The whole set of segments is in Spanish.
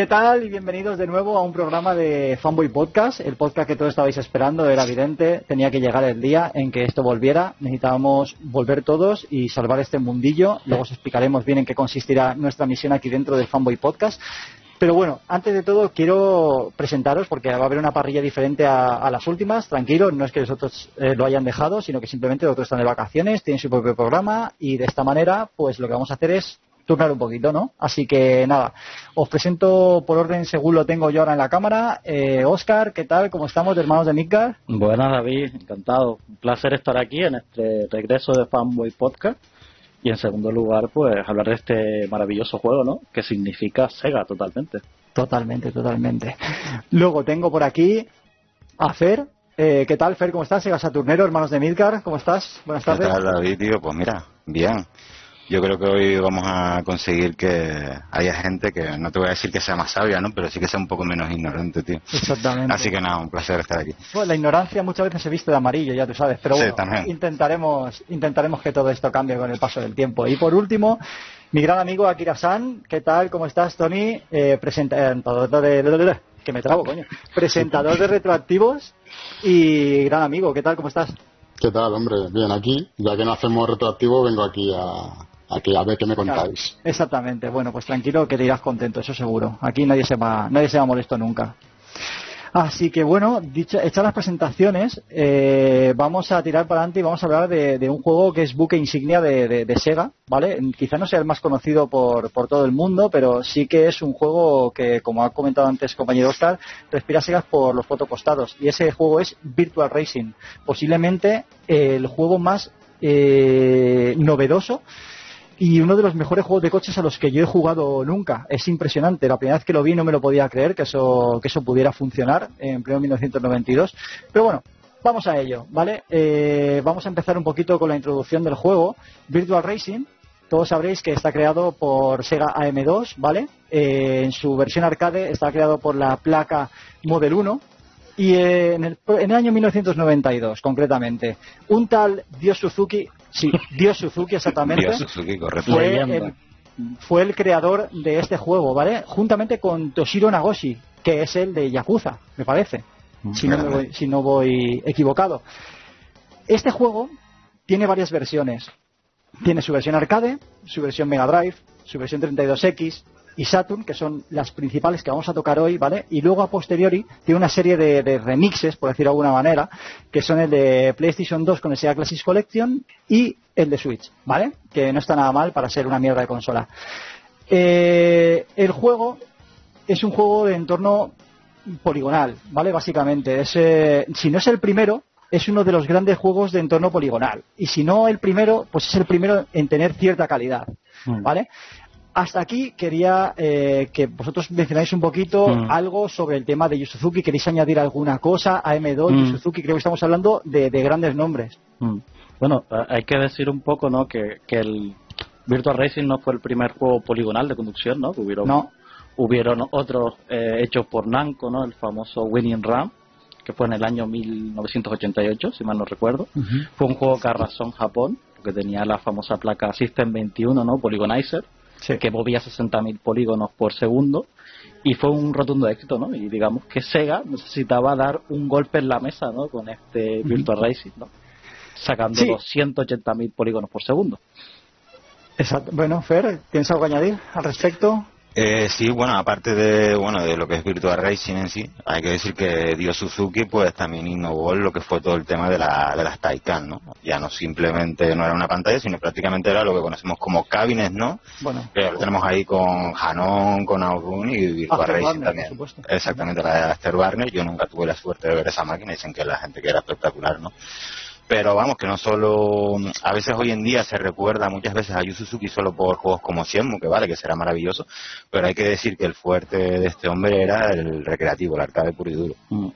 ¿Qué tal? Y bienvenidos de nuevo a un programa de Fanboy Podcast, el podcast que todos estabais esperando, era evidente, tenía que llegar el día en que esto volviera, necesitábamos volver todos y salvar este mundillo, luego os explicaremos bien en qué consistirá nuestra misión aquí dentro del Fanboy Podcast. Pero bueno, antes de todo quiero presentaros porque va a haber una parrilla diferente a, las últimas. Tranquilo, no es que los otros eh, lo hayan dejado, sino que simplemente los otros están de vacaciones, tienen su propio programa y de esta manera, pues lo que vamos a hacer es turnar un poquito, ¿no? Así que nada, os presento por orden según lo tengo yo ahora en la cámara. Eh, Oscar, ¿qué tal? ¿Cómo estamos, hermanos de Midgar? Buenas, David, encantado. Un placer estar aquí en este regreso de Fanboy Podcast. Y en segundo lugar, pues hablar de este maravilloso juego, ¿no? Que significa Sega totalmente. Totalmente, totalmente. Luego tengo por aquí a Fer. Eh, ¿Qué tal, Fer? ¿Cómo estás? Sega Saturnero, hermanos de Midgar. ¿Cómo estás? Buenas tardes. ¿Qué tal, David, tío? Pues mira, bien yo creo que hoy vamos a conseguir que haya gente que, no te voy a decir que sea más sabia, ¿no? Pero sí que sea un poco menos ignorante, tío. Exactamente. Así que nada, un placer estar aquí. Bueno, la ignorancia muchas veces se viste de amarillo, ya tú sabes, pero bueno, intentaremos, intentaremos que todo esto cambie con el paso del tiempo. Y por último, mi gran amigo Akira-san, ¿qué tal? ¿Cómo estás, Tony? Eh, presentador de... que me trabo, coño. Presentador de retroactivos y gran amigo, ¿qué tal? ¿Cómo estás? ¿Qué tal, hombre? Bien, aquí, ya que no hacemos retroactivo, vengo aquí a, aquí a ver qué me contáis. exactamente, bueno, pues tranquilo que te irás contento, eso seguro. Aquí nadie se va, nadie se va molesto nunca. Así que bueno, dicho, hechas las presentaciones, eh, vamos a tirar para adelante y vamos a hablar de, un juego que es buque insignia de, Sega, ¿vale? Quizá no sea el más conocido por, por, todo el mundo, pero sí que es un juego que, como ha comentado antes compañero Oscar, respira Sega por los fotocostados. Y ese juego es Virtual Racing, posiblemente el juego más eh, novedoso y uno de los mejores juegos de coches a los que yo he jugado nunca. Es impresionante. La primera vez que lo vi no me lo podía creer que eso, que eso pudiera funcionar en pleno 1992. Pero bueno, vamos a ello, ¿vale? Eh, vamos a empezar un poquito con la introducción del juego. Virtual Racing, todos sabréis que está creado por Sega AM2, ¿vale? Eh, en su versión arcade está creado por la placa Model 1. Y en el, en el año 1992, concretamente, un tal Dio Suzuki Sí, Dio Suzuki exactamente. Dio Suzuki, correcto. Fue el, fue el creador de este juego, ¿vale? Juntamente con Toshiro Nagoshi, que es el de Yakuza, me parece. Mm, si no, voy, si no voy equivocado. Este juego tiene varias versiones. Tiene su versión arcade, su versión Mega Drive, su versión 32X, y Saturn, que son las principales que vamos a tocar hoy, ¿vale? Y luego a posteriori tiene una serie de, remixes, por decirlo de alguna manera, que son el de PlayStation 2 con el Sega Classics Collection y el de Switch, ¿vale? Que no está nada mal para ser una mierda de consola. Eh, el juego es un juego de entorno poligonal, ¿vale? Básicamente, es, eh, si no es el primero, es uno de los grandes juegos de entorno poligonal. Y si no el primero, pues es el primero en tener cierta calidad, mm. Hasta aquí quería eh, que vosotros mencionáis un poquito mm. algo sobre el tema de Yu ¿Queréis añadir alguna cosa? AM2, mm. Yu creo que estamos hablando de, grandes nombres. Mm. Bueno, hay que decir un poco ¿no? que, el Virtual Racing no fue el primer juego poligonal de conducción, ¿no? hubieron, no. hubieron otros eh, hechos por Namco, ¿no? El famoso Winning Ram, que fue en el año 1988, si mal no recuerdo. Fue un juego que arrasó en Japón, porque tenía la famosa placa System 21, ¿no? Que movía 60.000 polígonos por segundo y fue un rotundo éxito, ¿no? Y digamos que Sega necesitaba dar un golpe en la mesa, ¿no? Con este Virtual Racing, ¿no? Sacando los 180.000 polígonos por segundo. Exacto. Bueno, Fer, ¿tienes algo que añadir al respecto? Eh, sí, bueno, aparte de bueno de lo que es Virtual Racing en sí, hay que decir que Dio Suzuki pues también innovó lo que fue todo el tema de, la, de las Taycan, ¿no? Ya no simplemente no era una pantalla, sino prácticamente era lo que conocemos como cabines, ¿no? Bueno. Que lo tenemos ahí con Hanon, con Outrun y Virtual Racing también. Exactamente, la de Aster Barner. Yo nunca tuve la suerte de ver esa máquina, dicen que la gente que era espectacular, ¿no? Pero vamos, que no solo, a veces hoy en día se recuerda muchas veces a Yu Suzuki solo por juegos como Shenmue, que vale, que será maravilloso, pero hay que decir que el fuerte de este hombre era el recreativo, el arcade puro y duro. Mm.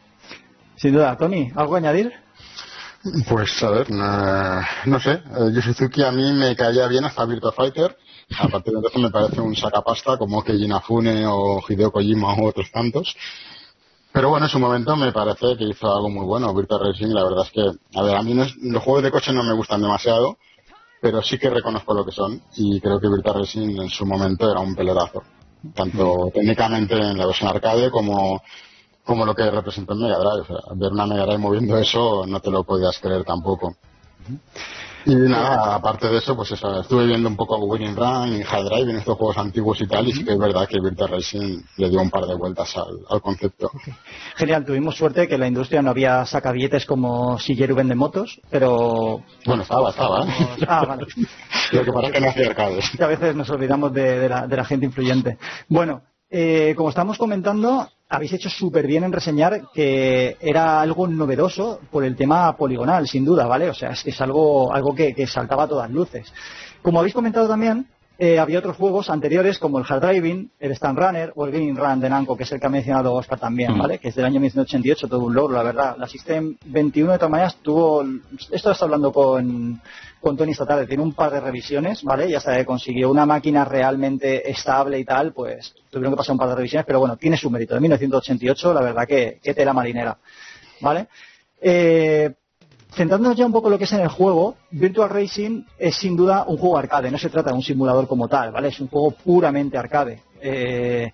Sin duda, Tony, ¿algo a añadir? Pues a ver, no, sé, eh, Yu Suzuki a mí me caía bien hasta Virtua Fighter, a partir de entonces me parece un sacapasta como Keiji Inafune o Hideo Kojima u otros tantos, pero bueno, en su momento me parece que hizo algo muy bueno. Virtual Racing, la verdad es que, a ver, a mí los juegos de coche no me gustan demasiado, pero sí que reconozco lo que son y creo que Virtual Racing en su momento era un pelotazo. tanto técnicamente en la versión arcade como, como lo que representa el Mega Drive. O sea, ver una Mega Drive moviendo eso no te lo podías creer tampoco. Y nada, aparte de eso, pues eso, estuve viendo un poco Winning Run y Hard Drive en estos juegos antiguos y tal, y sí que es verdad que Virtual Racing le dio un par de vueltas al, concepto. Genial, tuvimos suerte que la industria no había sacabilletes como Shigeru vende motos, pero... Bueno, estaba, estaba. ¿eh? Ah, vale. Lo que pasa que no hacía arcades. a veces nos olvidamos de, la, de la gente influyente. Bueno, eh, como estamos comentando, habéis hecho súper bien en reseñar que era algo novedoso por el tema poligonal, sin duda, ¿vale? O sea, es, es algo, algo que, saltaba a todas luces. Como habéis comentado también, eh, había otros juegos anteriores como el Hard Driving, el Stand Runner o el Green Run de Namco, que es el que ha mencionado Oscar también. ¿vale? Que es del año 1988, todo un logro, la verdad. La System 21 de todas maneras tuvo, esto está hablando con, con Tony esta tarde, tiene un par de revisiones, ¿vale? Y hasta que consiguió una máquina realmente estable y tal, pues tuvieron que pasar un par de revisiones, pero bueno, tiene su mérito. De 1988, la verdad que, que tela marinera, ¿vale? Eh, centrándonos ya un poco en lo que es en el juego, Virtual Racing es sin duda un juego arcade, no se trata de un simulador como tal, ¿vale? Es un juego puramente arcade. Eh,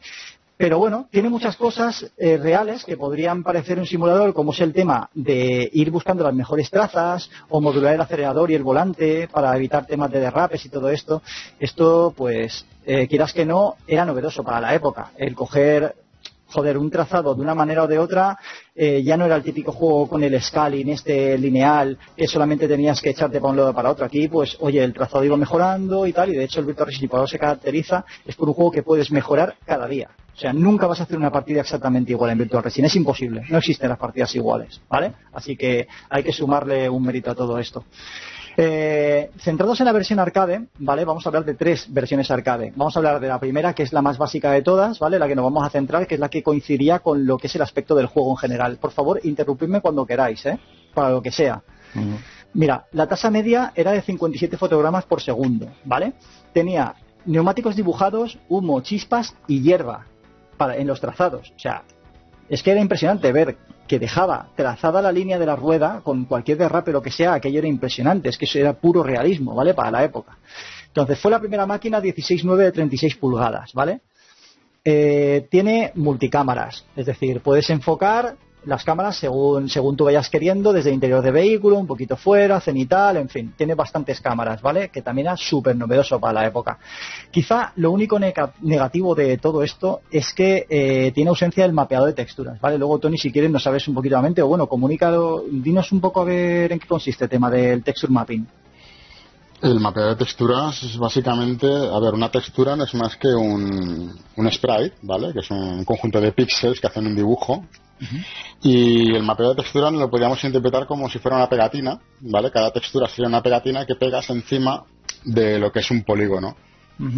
pero bueno, tiene muchas cosas eh, reales que podrían parecer un simulador, como es el tema de ir buscando las mejores trazas o modular el acelerador y el volante para evitar temas de derrapes y todo esto. Esto, pues, eh, quieras que no, era novedoso para la época. El coger joder, un trazado de una manera o de otra eh, ya no era el típico juego con el scaling este lineal que solamente tenías que echarte para un lado para otro. Aquí, pues, oye, el trazado iba mejorando y tal, y de hecho el Virtual Racing se caracteriza es por un juego que puedes mejorar cada día. O sea, nunca vas a hacer una partida exactamente igual en Virtual Racing. Es imposible. No existen las partidas iguales, ¿vale? Así que hay que sumarle un mérito a todo esto. Eh, centrados en la versión arcade, ¿vale? Vamos a hablar de tres versiones arcade. Vamos a hablar de la primera, que es la más básica de todas, ¿vale? La que nos vamos a centrar, que es la que coincidiría con lo que es el aspecto del juego en general. Por favor, interrumpidme cuando queráis, ¿eh? Para lo que sea. Mira, la tasa media era de 57 fotogramas por segundo, ¿vale? Tenía neumáticos dibujados, humo, chispas y hierba para, en los trazados. O sea, es que era impresionante ver que dejaba trazada la línea de la rueda con cualquier derrape, lo que sea, aquello era impresionante, es que eso era puro realismo, ¿vale? Para la época. Entonces fue la primera máquina 16.9 de 36 pulgadas, ¿vale? Eh, tiene multicámaras, es decir, puedes enfocar las cámaras según, según tú vayas queriendo, desde el interior de vehículo, un poquito fuera, cenital, en fin, tiene bastantes cámaras, ¿vale? Que también es súper novedoso para la época. Quizá lo único negativo de todo esto es que eh, tiene ausencia del mapeado de texturas, ¿vale? Luego, Tony, si quieres, nos sabes un poquito la mente, o bueno, comunícalo, dinos un poco a ver en qué consiste el tema del texture mapping. El mapeado de texturas es básicamente, a ver, una textura no es más que un, un sprite, ¿vale? Que es un conjunto de píxeles que hacen un dibujo y el mapeo de textura lo podríamos interpretar como si fuera una pegatina, ¿vale? Cada textura sería una pegatina que pegas encima de lo que es un polígono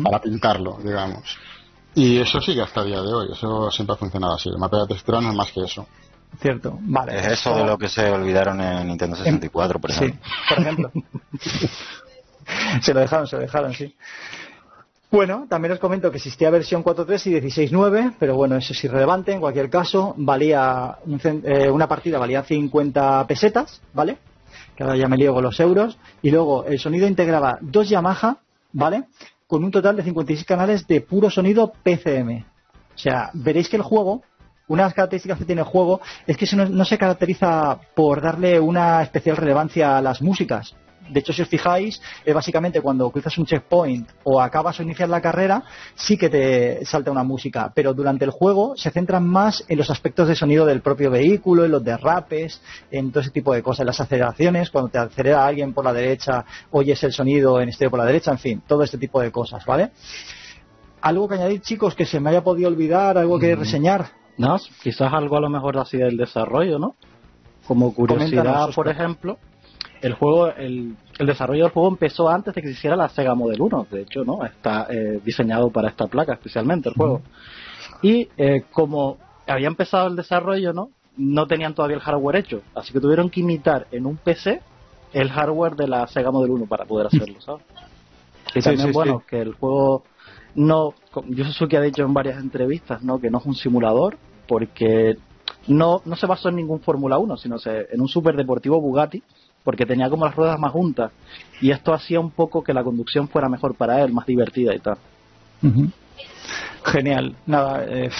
para pintarlo, digamos. Y eso sigue hasta el día de hoy, eso siempre ha funcionado así. El mapeo de textura no es más que eso. Cierto, vale. Es eso de lo que se olvidaron en Nintendo 64, por ejemplo. Sí, por ejemplo. se lo dejaron, se lo dejaron, sí. Bueno, también os comento que existía versión 4.3 y 16.9, pero bueno, eso es irrelevante. En cualquier caso, valía eh, una partida valía 50 pesetas, ¿vale? Que ahora ya me lío con los euros. Y luego el sonido integraba dos Yamaha, ¿vale? Con un total de 56 canales de puro sonido PCM. O sea, veréis que el juego, una de las características que tiene el juego es que no se caracteriza por darle una especial relevancia a las músicas de hecho, si os fijáis, eh, básicamente cuando cruzas un checkpoint o acabas o iniciar la carrera, sí que te salta una música, pero durante el juego se centran más en los aspectos de sonido del propio vehículo, en los derrapes, en todo ese tipo de cosas, en las aceleraciones, cuando te acelera alguien por la derecha, oyes el sonido en estéreo por la derecha, en fin, todo este tipo de cosas, ¿vale? ¿Algo que añadir, chicos, que se me haya podido olvidar, algo que mm. reseñar? No, quizás algo a lo mejor así del desarrollo, ¿no? Como curiosidad, por ejemplo, el juego, el, desarrollo del juego empezó antes de que se hiciera la Sega Model 1, de hecho, ¿no? Está eh, diseñado para esta placa especialmente el juego. Y eh, como había empezado el desarrollo, ¿no? No tenían todavía el hardware hecho, así que tuvieron que imitar en un PC el hardware de la Sega Model 1 para poder hacerlo, ¿sabes? Y también, bueno, que el juego no, que ha dicho en varias entrevistas, ¿no? Que no es un simulador, porque no, no se basó en ningún Fórmula 1, sino en un super deportivo Bugatti porque tenía como las ruedas más juntas y esto hacía un poco que la conducción fuera mejor para él, más divertida y tal. Genial. Nada, eh,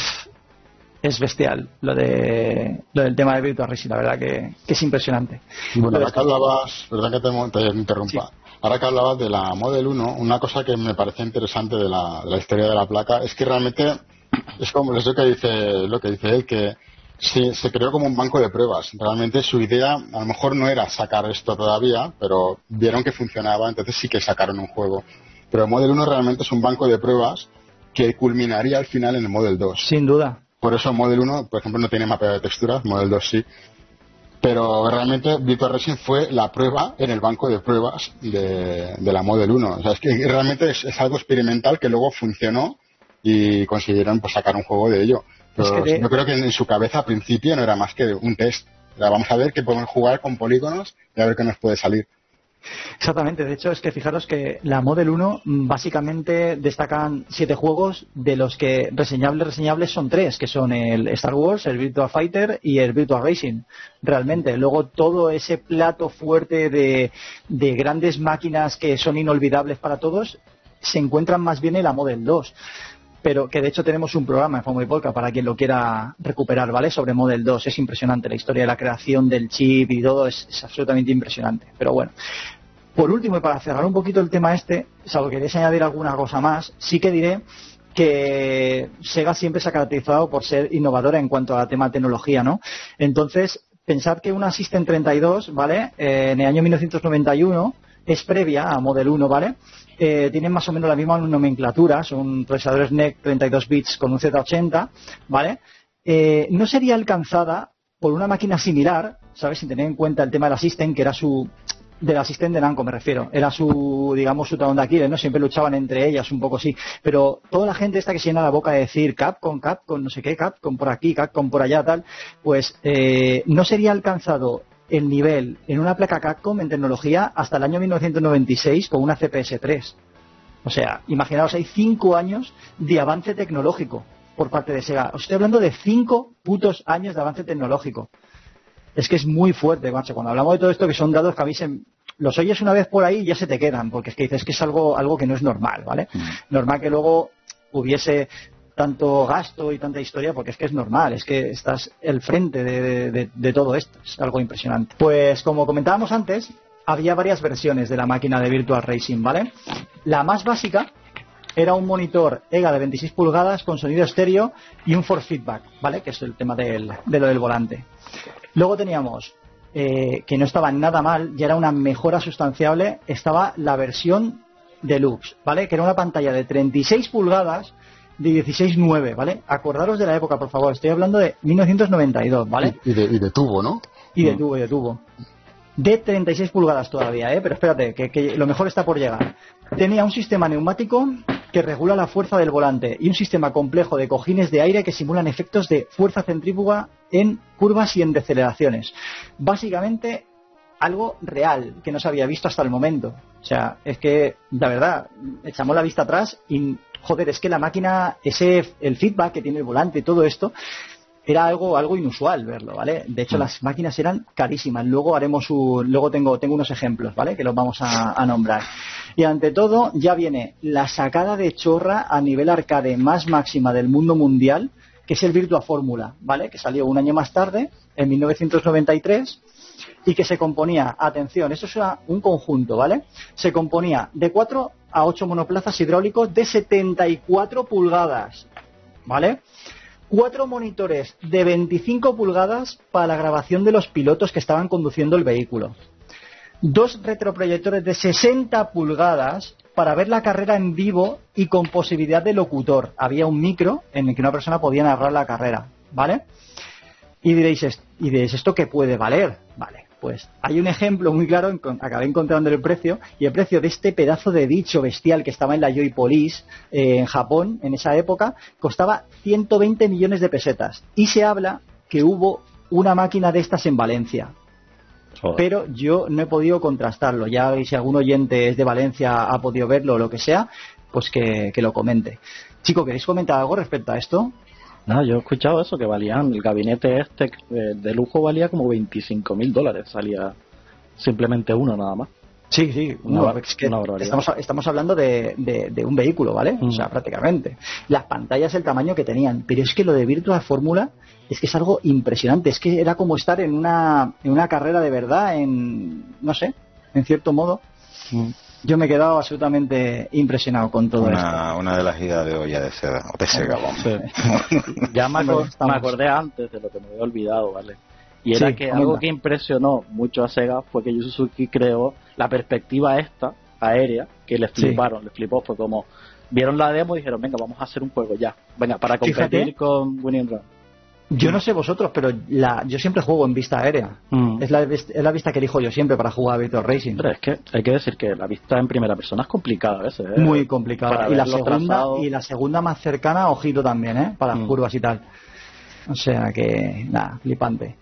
es bestial lo de lo del tema de Virtual Racing, la verdad que, es impresionante. Bueno, ahora que hablabas, verdad que te, interrumpa. Ahora que hablabas de la Model 1, una cosa que me parece interesante de la, historia de la placa es que realmente es como lo que dice lo que dice él que se, se creó como un banco de pruebas. Realmente su idea a lo mejor no era sacar esto todavía, pero vieron que funcionaba, entonces sí que sacaron un juego. Pero Model 1 realmente es un banco de pruebas que culminaría al final en el Model 2. Sin duda. Por eso Model 1, por ejemplo, no tiene mapeo de texturas, Model 2 sí. Pero realmente Virtual Racing fue la prueba en el banco de pruebas de, la Model 1. O sea, es que realmente es, algo experimental que luego funcionó y consiguieron pues, sacar un juego de ello. Pero yo creo que en su cabeza al principio no era más que un test. vamos a ver que podemos jugar con polígonos y a ver qué nos puede salir. Exactamente, de hecho es que fijaros que la Model 1 mm, básicamente destacan siete juegos de los que reseñables reseñables son tres, que son el Star Wars, el Virtua Fighter y el Virtua Racing. Realmente, luego todo ese plato fuerte de, de grandes máquinas que son inolvidables para todos se encuentran más bien en la Model 2 pero que de hecho tenemos un programa en Fomo y Polka para quien lo quiera recuperar, ¿vale? Sobre Model 2. Es impresionante la historia de la creación del chip y todo, es, absolutamente impresionante. Pero bueno. Por último, y para cerrar un poquito el tema este, salvo que queréis añadir alguna cosa más, sí que diré que Sega siempre se ha caracterizado por ser innovadora en cuanto a tema tecnología, ¿no? Entonces, pensad que una System 32, ¿vale? Eh, en el año 1991 es previa a Model 1, ¿vale? Eh, tienen más o menos la misma nomenclatura, son procesadores NEC 32 bits con un Z80, ¿vale? Eh, no sería alcanzada por una máquina similar, ¿sabes? Sin tener en cuenta el tema del System, que era su del asistente de Namco me refiero, era su, digamos, su talón de Aquiles, ¿no? Siempre luchaban entre ellas un poco así, pero toda la gente esta que se llena la boca de decir Capcom, Capcom, no sé qué, Capcom por aquí, Capcom por allá, tal, pues eh, no sería alcanzado el nivel en una placa Capcom en tecnología hasta el año 1996 con una CPS 3. O sea, imaginaos, hay cinco años de avance tecnológico por parte de Sega. Os estoy hablando de cinco putos años de avance tecnológico. Es que es muy fuerte, macho. Cuando hablamos de todo esto, que son dados que a mí se, los oyes una vez por ahí y ya se te quedan, porque es que dices que es algo, algo que no es normal, ¿vale? Mm. Normal que luego hubiese tanto gasto y tanta historia porque es que es normal, es que estás el frente de, todo esto, es algo impresionante. Pues como comentábamos antes, había varias versiones de la máquina de Virtual Racing, ¿vale? La más básica era un monitor EGA de 26 pulgadas con sonido estéreo y un force feedback, ¿vale? Que es el tema del, de lo del volante. Luego teníamos, eh, que no estaba nada mal, ya era una mejora sustanciable, estaba la versión deluxe, ¿vale? Que era una pantalla de 36 pulgadas de 16.9, ¿vale? Acordaros de la época, por favor. Estoy hablando de 1992, ¿vale? Y, de, tubo, ¿no? Y de mm. tubo, y de tubo. De 36 pulgadas todavía, ¿eh? Pero espérate, que, lo mejor está por llegar. Tenía un sistema neumático que regula la fuerza del volante y un sistema complejo de cojines de aire que simulan efectos de fuerza centrífuga en curvas y en deceleraciones. Básicamente algo real que no se había visto hasta el momento. O sea, es que, la verdad, echamos la vista atrás y joder, es que la máquina, ese, el feedback que tiene el volante, todo esto, era algo, algo inusual verlo, ¿vale? De hecho, mm. las máquinas eran carísimas. Luego haremos luego tengo, tengo unos ejemplos, ¿vale? Que los vamos a, nombrar. Y ante todo, ya viene la sacada de chorra a nivel arcade más máxima del mundo mundial, que es el Virtua Fórmula, ¿vale? Que salió un año más tarde, en 1993, y que se componía, atención, eso es un conjunto, ¿vale? Se componía de cuatro a ocho monoplazas hidráulicos de 74 pulgadas, ¿vale? Cuatro monitores de 25 pulgadas para la grabación de los pilotos que estaban conduciendo el vehículo. Dos retroproyectores de 60 pulgadas para ver la carrera en vivo y con posibilidad de locutor. Había un micro en el que una persona podía narrar la carrera, ¿vale? Y diréis, ¿y diréis esto qué puede valer? Vale, pues hay un ejemplo muy claro, acabé encontrando el precio, y el precio de este pedazo de bicho bestial que estaba en la Joy Police eh, en Japón en esa época costaba 120 millones de pesetas. Y se habla que hubo una máquina de estas en Valencia. Pero yo no he podido contrastarlo. Ya si algún oyente es de Valencia ha podido verlo o lo que sea, pues que, que lo comente. Chico, ¿queréis comentar algo respecto a esto? No, yo he escuchado eso, que valían, el gabinete este eh, de lujo valía como 25 mil dólares, salía simplemente uno nada más. Sí, sí, estamos, estamos, hablando de, de, un vehículo, ¿vale? O sea, prácticamente. Las pantallas, el tamaño que tenían, pero es que lo de Virtual Fórmula es que es algo impresionante, es que era como estar en una, en una carrera de verdad, en, no sé, en cierto modo. Mm. Yo me he quedado absolutamente impresionado con todo esto. Una de las ideas de olla de seda, de Sega, ya me, acordé antes de lo que me había olvidado, ¿vale? Y era que algo que impresionó mucho a Sega fue que Yu Suzuki creó la perspectiva esta, aérea, que le fliparon, le flipó, fue como, vieron la demo y dijeron, venga, vamos a hacer un juego ya, venga, para competir con Winning Run. Yo no sé vosotros, pero la, yo siempre juego en vista aérea. Mm. Es, la, es, la, vista que elijo yo siempre para jugar a Virtual Racing. Pero es que hay que decir que la vista en primera persona es complicada a veces. ¿eh? Muy complicada. Y la, segunda, y la segunda más cercana, ojito también, ¿eh? para mm. curvas y tal. O sea que, nada, flipante.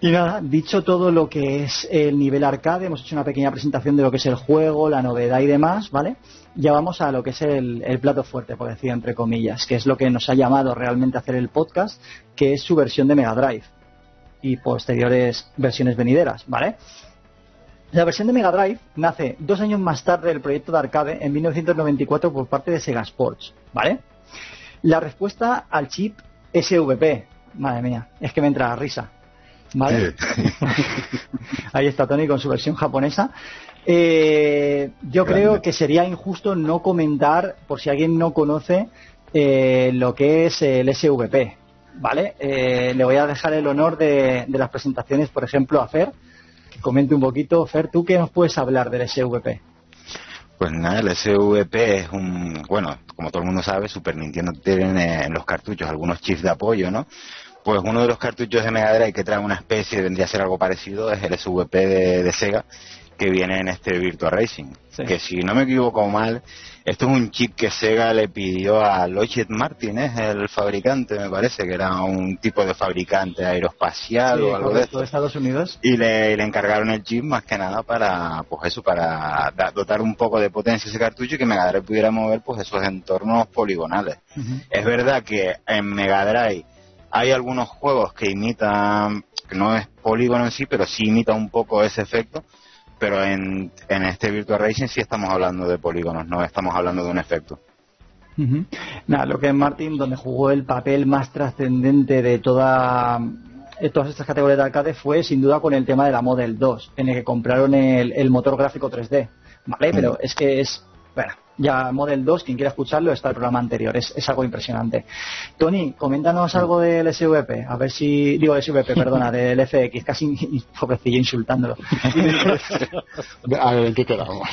Y nada, dicho todo lo que es el nivel arcade, hemos hecho una pequeña presentación de lo que es el juego, la novedad y demás, ¿vale? Ya vamos a lo que es el, plato fuerte, por decir entre comillas, que es lo que nos ha llamado realmente a hacer el podcast, que es su versión de Mega Drive y posteriores versiones venideras, ¿vale? La versión de Mega Drive nace dos años más tarde del proyecto de arcade, en 1994, por parte de Sega Sports, ¿vale? La respuesta al chip SVP, madre mía, es que me entra la risa. ¿vale? Ahí está Tony con su versión japonesa. Eh, yo creo que sería injusto no comentar, por si alguien no conoce, eh, lo que es el SVP, ¿vale? Eh, le voy a dejar el honor de, las presentaciones, por ejemplo, a Fer, que comente un poquito. Fer, ¿tú qué nos puedes hablar del SVP? Pues nada, el SVP es un, bueno, como todo el mundo sabe, Super Nintendo tiene en los cartuchos algunos chips de apoyo, ¿no? Pues uno de los cartuchos de Mega Drive que trae una especie, vendría a ser algo parecido, es el SVP de, Sega, que viene en este Virtua Racing. Que si no me equivoco mal, esto es un chip que Sega le pidió a Lockheed Martin, es el fabricante, me parece, que era un tipo de fabricante aeroespacial o algo de esto. Estados Unidos. Y le, encargaron el chip más que nada para, pues eso, para dotar un poco de potencia a ese cartucho y que Mega Drive pudiera mover pues esos entornos poligonales. Es verdad que en Mega Drive hay algunos juegos que imitan, que no es polígono en sí, pero sí imita un poco ese efecto, pero en, en este Virtual Racing sí estamos hablando de polígonos, no estamos hablando de un efecto. Nada, lo que es Martin, donde jugó el papel más trascendente de toda todas estas categorías de arcade fue sin duda con el tema de la Model 2, en el que compraron el, el motor gráfico 3D. ¿Vale? Pero es que es. Bueno, ya Model 2, quien quiera escucharlo, está el programa anterior. Es, es algo impresionante. Tony, coméntanos algo del SVP. A ver si. Digo, SVP, perdona, del FX. Casi pobrecillo insultándolo. a ver, ¿qué quedamos?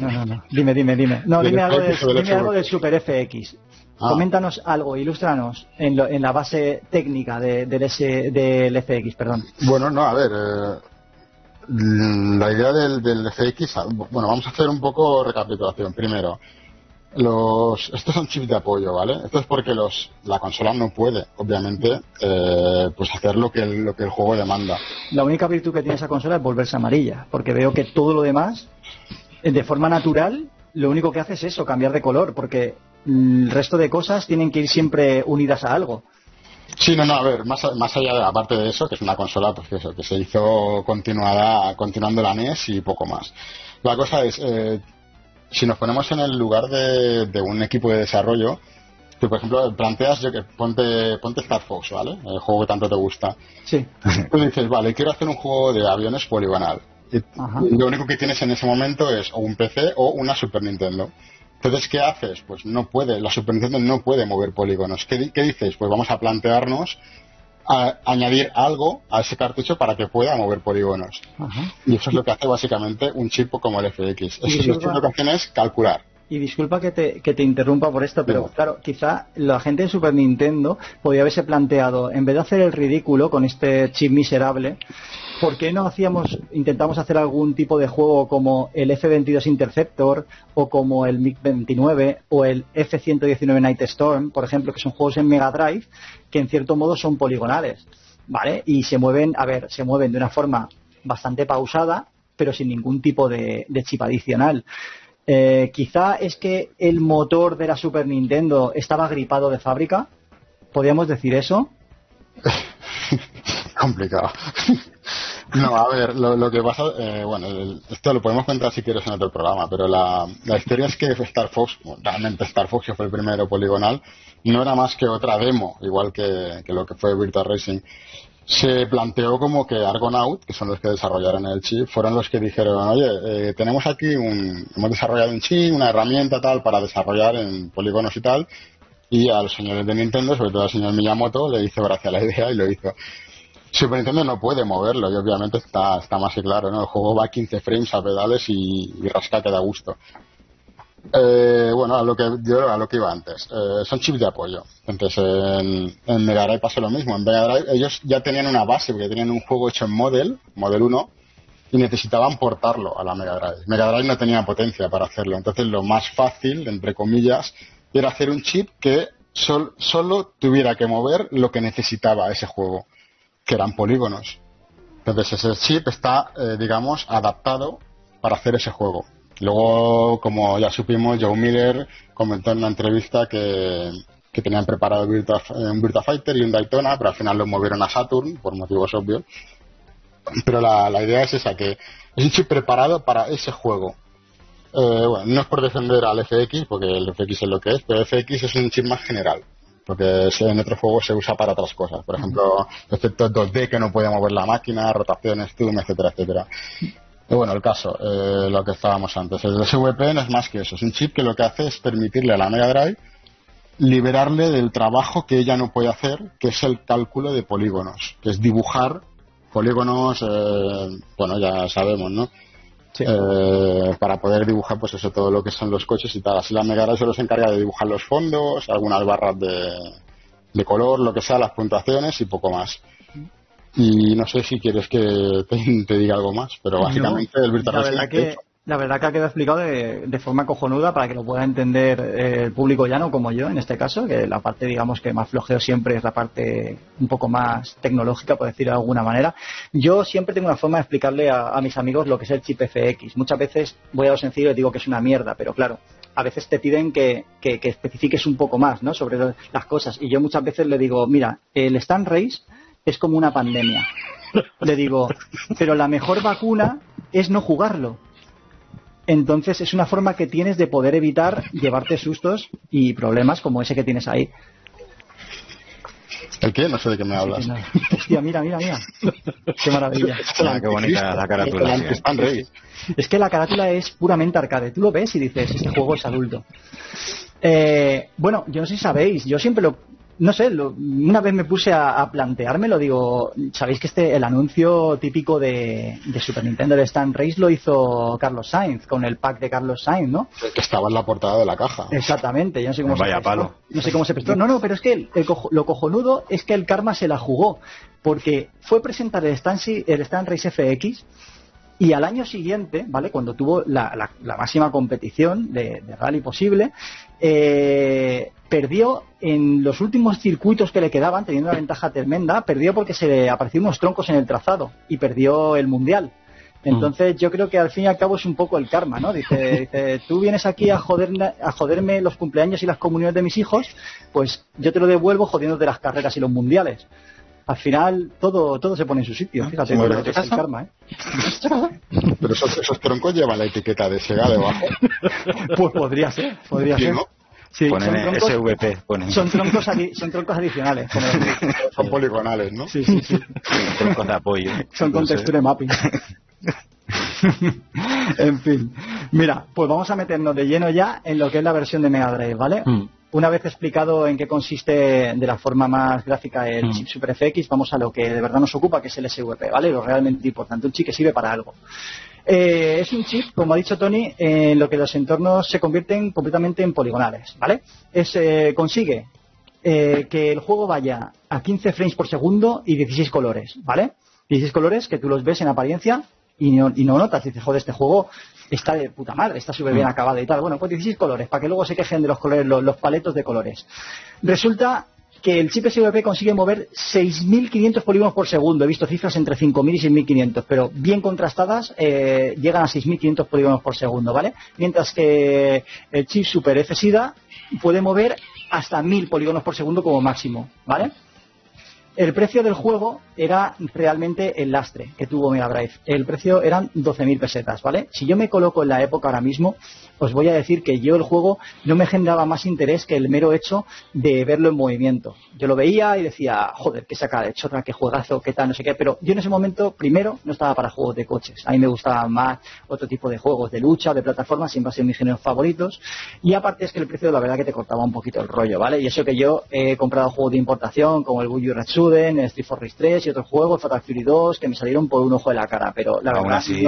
No, no, no. Dime, dime, dime. No, dime algo, dime algo del Super FX. Ah. Coméntanos algo, ilústranos en, en la base técnica de, del, S, del FX, perdón. Bueno, no, a ver, eh, la idea del, del FX, bueno, vamos a hacer un poco recapitulación. Primero, los, estos son chips de apoyo, ¿vale? Esto es porque los, la consola no puede, obviamente, eh, pues hacer lo que, el, lo que el juego demanda. La única virtud que tiene esa consola es volverse amarilla, porque veo que todo lo demás, eh, de forma natural, lo único que hace es eso, cambiar de color, porque el resto de cosas tienen que ir siempre unidas a algo. Sí, no, no, a ver, más, más allá de, aparte de eso, que es una consola, pues eso, que se hizo continuada, continuando la NES y poco más. La cosa es, eh, si nos ponemos en el lugar de, de un equipo de desarrollo, que por ejemplo planteas yo que ponte, ponte Star Fox, ¿vale? El juego que tanto te gusta. Sí. Tú dices, vale, quiero hacer un juego de aviones poligonal. Y lo único que tienes en ese momento es o un PC o una Super Nintendo. Entonces, ¿qué haces? Pues no puede, la Super Nintendo no puede mover polígonos. ¿Qué, dices? Pues vamos a plantearnos añadir algo a ese cartucho para que pueda mover polígonos. Y eso es lo que hace básicamente un chip como el FX. Eso es lo que hacen es calcular. Y disculpa que te, que te interrumpa por esto, pero claro, quizá la gente de Super Nintendo podría haberse planteado, en vez de hacer el ridículo con este chip miserable, ¿por qué no hacíamos, intentamos hacer algún tipo de juego como el F-22 Interceptor o como el MiG-29 o el F-119 Night Storm, por ejemplo, que son juegos en Mega Drive que en cierto modo son poligonales, ¿vale? Y se mueven, a ver, se mueven de una forma bastante pausada, pero sin ningún tipo de chip adicional. Eh, quizá es que el motor de la Super Nintendo estaba gripado de fábrica. ¿Podríamos decir eso? Complicado. No, a ver, lo, que pasa, eh, bueno, esto lo podemos contar si quieres en otro programa, pero la, historia es que Star Fox, realmente Star Fox, que fue el primero poligonal, no era más que otra demo, igual que, lo que fue Virtual Racing. Se planteó como que Argonaut, que son los que desarrollaron el chip, fueron los que dijeron, oye, eh, tenemos aquí un, hemos desarrollado un chip, una herramienta tal para desarrollar en polígonos y tal, y a los señores de Nintendo, sobre todo al señor Miyamoto, le hizo gracia la idea y lo hizo. Super Nintendo no puede moverlo y obviamente está, está más que claro, ¿no? El juego va a 15 frames a pedales y, rasca que da gusto. Eh, bueno, a lo que yo a lo que iba antes. Eh, son chips de apoyo. Entonces en, en, Mega Drive pasó lo mismo. En Mega Drive ellos ya tenían una base porque tenían un juego hecho en Model, Model 1, y necesitaban portarlo a la Mega Drive. Mega Drive no tenía potencia para hacerlo. Entonces lo más fácil, entre comillas, era hacer un chip que solo tuviera que mover lo que necesitaba ese juego que eran polígonos. Entonces ese chip está, eh, digamos, adaptado para hacer ese juego. Luego, como ya supimos, Joe Miller comentó en una entrevista que, tenían preparado un Virtua Fighter y un Daytona, pero al final lo movieron a Saturn, por motivos obvios. Pero la, la idea es esa, que es un chip preparado para ese juego. Eh, bueno, no es por defender al FX, porque el FX es lo que es, pero el FX es un chip más general porque en otros juegos se usa para otras cosas. Por ejemplo, efectos 2D que no puede mover la máquina, rotaciones, zoom, etcétera, etcétera. Y bueno, el caso, eh, lo que estábamos antes. El SVP no es más que eso. Es un chip que lo que hace es permitirle a la Mega Drive liberarle del trabajo que ella no puede hacer, que es el cálculo de polígonos, que es dibujar polígonos, eh, bueno, ya sabemos, ¿no? Eh, para poder dibujar pues eso todo lo que son los coches y tal. Así la Mega solo se encarga de dibujar los fondos algunas barras de, color lo que sea las puntuaciones y poco más. Y no sé si quieres que te, diga algo más pero básicamente el Virtual Racing la verdad que ha quedado explicado de, forma cojonuda para que lo pueda entender eh, el público llano como yo en este caso, que la parte digamos que más flojeo siempre es la parte un poco más tecnológica, por decirlo de alguna manera. Yo siempre tengo una forma de explicarle a, mis amigos lo que es el chip FX. Muchas veces voy a lo sencillo y digo que es una mierda, pero claro, a veces te piden que, que, que especifiques un poco más ¿no? sobre las cosas. Y yo muchas veces le digo, mira, el stand race es como una pandemia. Le digo, pero la mejor vacuna es no jugarlo entonces es una forma que tienes de poder evitar llevarte sustos y problemas como ese que tienes ahí. ¿El qué? No sé de qué me hablas. Hostia, mira, mira, mira. Qué maravilla. Ah, qué bonita la carátula. Es que la carátula es puramente arcade. Tú lo ves y dices, este juego es adulto. Eh, bueno, yo no sé si sabéis, yo siempre lo, no sé, una vez me puse a, planteármelo, digo, sabéis que este el anuncio típico de, Super Nintendo de Stan Race lo hizo Carlos Sainz con el pack de Carlos Sainz, ¿no? que estaba en la portada de la caja. Exactamente, yo no sé cómo Vaya se palo. No sé cómo se prestó. No, no, pero es que lo cojonudo es que el karma se la jugó porque fue presentar el Stan, el Stan Race FX y al año siguiente, ¿vale? Cuando tuvo la, máxima competición de, rally posible, eh, perdió en los últimos circuitos que le quedaban, teniendo una ventaja tremenda, perdió porque se le aparecieron unos troncos en el trazado y perdió el mundial. Entonces yo creo que al fin y al cabo es un poco el karma, ¿no? Dice, dice tú vienes aquí a, joderme, a joderme los cumpleaños y las comuniones de mis hijos, pues yo te lo devuelvo jodiéndote las carreras y los mundiales al final todo todo se pone en su sitio. Fíjate, es el karma, ¿eh? Pero esos, troncos llevan la etiqueta de Sega debajo. pues podría ser, podría ser. Sí, son troncos, SVP, son, troncos son troncos adicionales. son poligonales, ¿no? Sí, sí, sí. Son troncos de apoyo. Son con texture mapping. en fin. Mira, pues vamos a meternos de lleno ya en lo que es la versión de Mega Drive, ¿vale? Mm. Una vez explicado en qué consiste de la forma más gráfica el mm. chip Super FX, vamos a lo que de verdad nos ocupa, que es el SVP, ¿vale? Lo realmente importante, un chip que sirve para algo. Eh, es un chip, como ha dicho Tony, en lo que los entornos se convierten completamente en poligonales, ¿vale? Es, eh, consigue eh, que el juego vaya a 15 frames por segundo y 16 colores, ¿vale? 16 colores que tú los ves en apariencia y no, y no notas, dices, joder, este juego está de puta madre, está súper bien mm. acabado y tal. Bueno, pues 16 colores, para que luego se quejen de los colores, los, paletos de colores. Resulta que el chip SVP consigue mover 6.500 polígonos por segundo. He visto cifras entre 5.000 y 6.500, pero bien contrastadas eh, llegan a 6.500 polígonos por segundo, ¿vale? Mientras que el chip Super FSIDA puede mover hasta 1.000 polígonos por segundo como máximo, ¿vale? El precio del juego era realmente el lastre que tuvo Mega Drive. El precio eran 12.000 pesetas, ¿vale? Si yo me coloco en la época ahora mismo, os voy a decir que yo el juego no me generaba más interés que el mero hecho de verlo en movimiento. Yo lo veía y decía, joder, qué saca de chorra, qué juegazo, qué tal, no sé qué, pero yo en ese momento, primero, no estaba para juegos de coches. A mí me gustaban más otro tipo de juegos de lucha, de plataforma, siempre han sido mis géneros favoritos. Y aparte es que el precio, la verdad, que te cortaba un poquito el rollo, ¿vale? Y eso que yo he comprado juegos de importación como el Wii U Retsuden, Street for Race 3 y otros juegos, Fatal Fury 2, que me salieron por un ojo de la cara, pero la aún verdad... Así,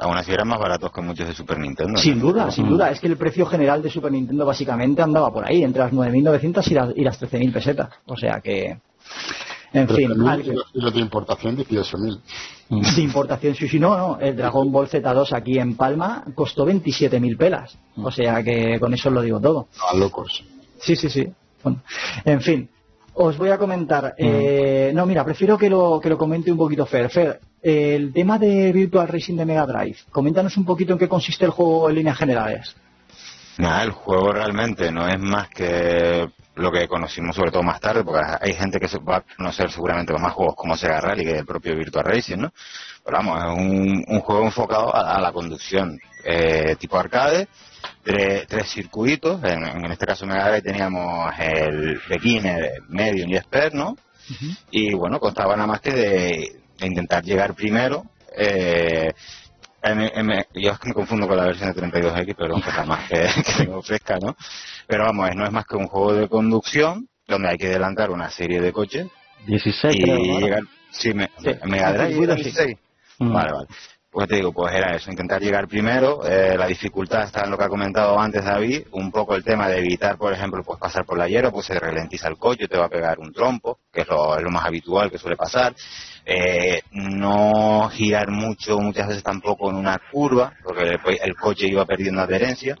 Aún así eran más baratos que muchos de Super Nintendo. Sin duda, sin duda. Es que el precio general de Super Nintendo básicamente andaba por ahí, entre las 9.900 y las, y las 13.000 pesetas. O sea que... En fin. Y los de importación 18.000. De importación, sí, sí, no, no. El Dragon Ball Z2 aquí en Palma costó 27.000 pelas. O sea que con eso lo digo todo. A locos. Sí, sí, sí. Bueno, en fin. Os voy a comentar. Eh, no, mira, prefiero que lo, que lo comente un poquito Fer. Fer, el tema de Virtual Racing de Mega Drive. Coméntanos un poquito en qué consiste el juego en líneas generales. Nada, el juego realmente no es más que lo que conocimos sobre todo más tarde, porque hay gente que se va a conocer seguramente más juegos como Sega Rally que el propio Virtua Racing, ¿no? Pero vamos, es un, juego enfocado a, la conducción, eh, tipo arcade, tres, circuitos, en, este caso Mega Drive teníamos el beginner, medium y expert, ¿no? Y bueno, constaba nada más que de, intentar llegar primero, eh, yo es que me confundo con la versión de 32X, pero es más que, que tengo fresca, ¿no? Pero vamos, no es más que un juego de conducción donde hay que adelantar una serie de coches. 16, y llegar. Sí, me, Mega Drive 16. Mm. Vale, vale. Pues te digo, pues era eso, intentar llegar primero. Eh, la dificultad está en lo que ha comentado antes David, un poco el tema de evitar, por ejemplo, pues pasar por la hierba, pues se ralentiza el coche, te va a pegar un trompo, que es lo, es lo más habitual que suele pasar. Eh, no girar mucho, muchas veces tampoco en una curva, porque el coche iba perdiendo adherencia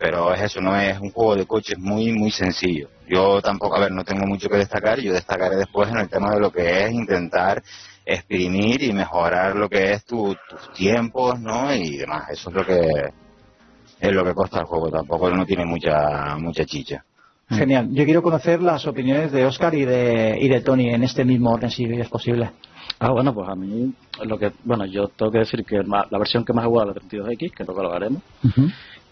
pero es eso, no es un juego de coches muy, muy sencillo. Yo tampoco, a ver, no tengo mucho que destacar, yo destacaré después en el tema de lo que es intentar exprimir y mejorar lo que es tus tiempos, ¿no? Y demás, eso es lo que es lo que cuesta el juego, tampoco no tiene mucha, mucha chicha. Genial. Yo quiero conocer las opiniones de Oscar y de, y de Tony en este mismo orden, si es posible. Ah, bueno, pues a mí, lo que, bueno, yo tengo que decir que la versión que más he jugado es la 32X, que luego lo haremos.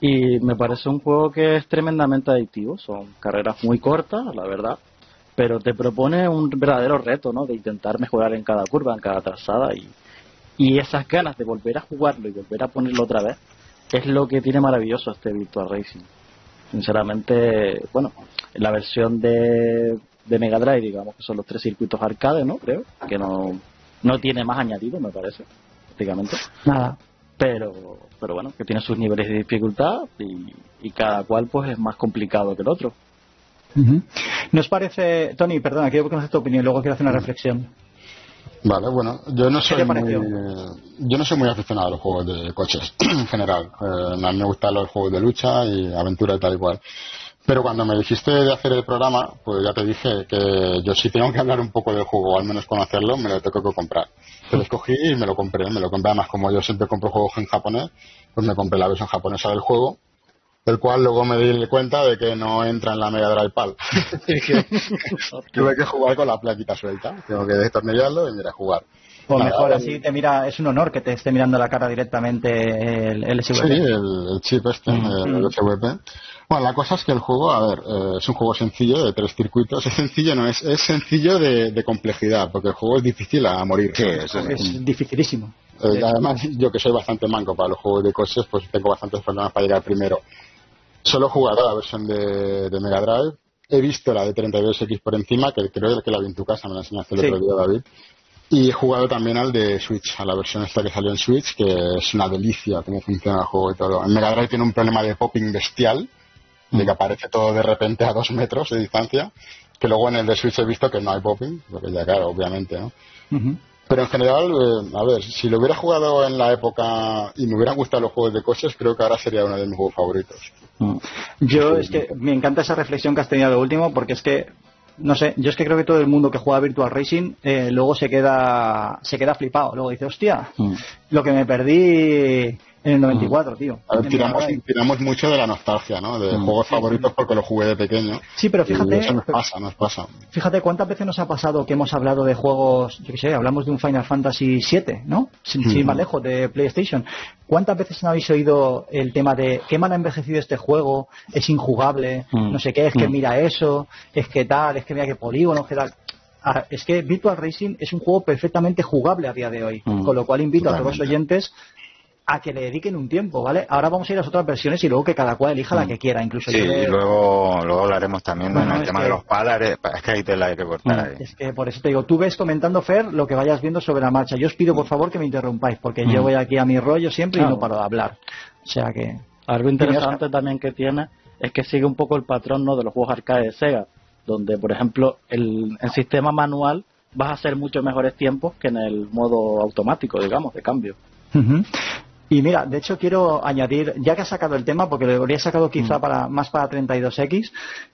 Y me parece un juego que es tremendamente adictivo. Son carreras muy cortas, la verdad. Pero te propone un verdadero reto, ¿no? De intentar mejorar en cada curva, en cada trazada. Y, y esas ganas de volver a jugarlo y volver a ponerlo otra vez es lo que tiene maravilloso este Virtual Racing. Sinceramente, bueno, la versión de, de Mega Drive, digamos que son los tres circuitos arcade, ¿no? Creo que no, no tiene más añadido, me parece, prácticamente. Nada pero pero bueno que tiene sus niveles de dificultad y, cada cual pues es más complicado que el otro nos parece Tony perdona quiero conocer tu opinión luego quiero hacer una reflexión Vale, bueno, yo no soy muy, yo no soy muy aficionado a los juegos de coches en general. Eh, me gustan los juegos de lucha y aventura y tal y cual. Pero cuando me dijiste de hacer el programa, pues ya te dije que yo si tengo que hablar un poco del juego, o al menos conocerlo, me lo tengo que comprar. Te lo escogí y me lo compré. Me lo compré además como yo siempre compro juegos en japonés, pues me compré la versión japonesa del juego, del cual luego me di cuenta de que no entra en la Mega Drive PAL. Tuve que jugar con la plaquita suelta. Tengo que destornillarlo y mira, jugar. O mejor así te mira, es un honor que te esté mirando la cara directamente el, el Sí, el, chip este, mm. el, SVP. Bueno, la cosa es que el juego, a ver, eh, es un juego sencillo de tres circuitos. Es sencillo, no es, es sencillo de, complejidad, porque el juego es difícil a morir. Sí, es, dificilísimo. Eh, además, yo que soy bastante manco para los juegos de coches, pues tengo bastantes problemas para llegar primero. Solo he jugado la versión de, Mega Drive. He visto la de 32X por encima, que creo que la vi en tu casa, me la enseñaste el otro día, David. Y he jugado también al de Switch, a la versión esta que salió en Switch, que es una delicia cómo funciona el juego y todo. En Mega Drive tiene un problema de popping bestial, de que aparece todo de repente a dos metros de distancia, que luego en el de Switch he visto que no hay popping, porque ya claro, obviamente, ¿no? Pero en general, eh, a ver, si lo hubiera jugado en la época y me hubieran gustado los juegos de coches, creo que ahora sería uno de mis juegos favoritos. Yo es que me encanta esa reflexión que has tenido de último, porque es que no sé, yo es que creo que todo el mundo que juega Virtual Racing eh, luego se queda se queda flipado. Luego dice, hostia, mm. lo que me perdí en el 94, tío. A ver, tiramos, mucho de la nostalgia, ¿no? De mm. juegos favoritos porque los jugué de pequeño. Sí, pero fíjate. Eso nos pasa, nos pasa. Fíjate cuántas veces nos ha pasado que hemos hablado de juegos, yo qué sé, hablamos de un Final Fantasy VII, ¿no? Sin, ir más lejos, de PlayStation. ¿Cuántas veces no habéis oído el tema de qué mal ha envejecido este juego? Es injugable, mm. no sé qué, es que mm. mira eso, es que tal, es que mira qué polígono, que tal. Ah, es que Virtual Racing es un juego perfectamente jugable a día de hoy, con lo cual invito a todos los oyentes a que le dediquen un tiempo, ¿vale? Ahora vamos a ir a las otras versiones y luego que cada cual elija la mm. que quiera, incluso. Sí, y luego, luego hablaremos también del tema de los palares, es que ahí te la hay que cortar mm, ahí. Es que por eso te digo, tú ves comentando, Fer, lo que vayas viendo sobre la marcha. Yo os pido, por mm. favor, que me interrumpáis, porque yo voy aquí a mi rollo siempre y no paro de hablar. O sea que... Algo interesante también que tiene es que sigue un poco el patrón ¿no? de los juegos arcade de Sega, donde, por ejemplo, el, el sistema manual vas a hacer muchos mejores tiempos que en el modo automático, digamos, de cambio. Y mira, de hecho quiero añadir, ya que has sacado el tema, porque lo habría sacado quizá mm. para más para 32X,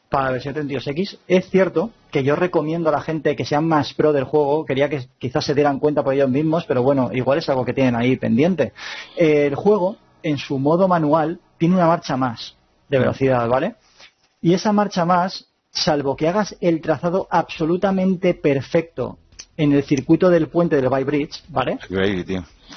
para la versión 32X, es cierto que yo recomiendo a la gente que sean más pro del juego, quería que quizás se dieran cuenta por ellos mismos, pero bueno, igual es algo que tienen ahí pendiente. El juego, en su modo manual, tiene una marcha más de velocidad, ¿vale? Y esa marcha más, salvo que hagas el trazado absolutamente perfecto en el circuito del puente del By Bridge, ¿vale?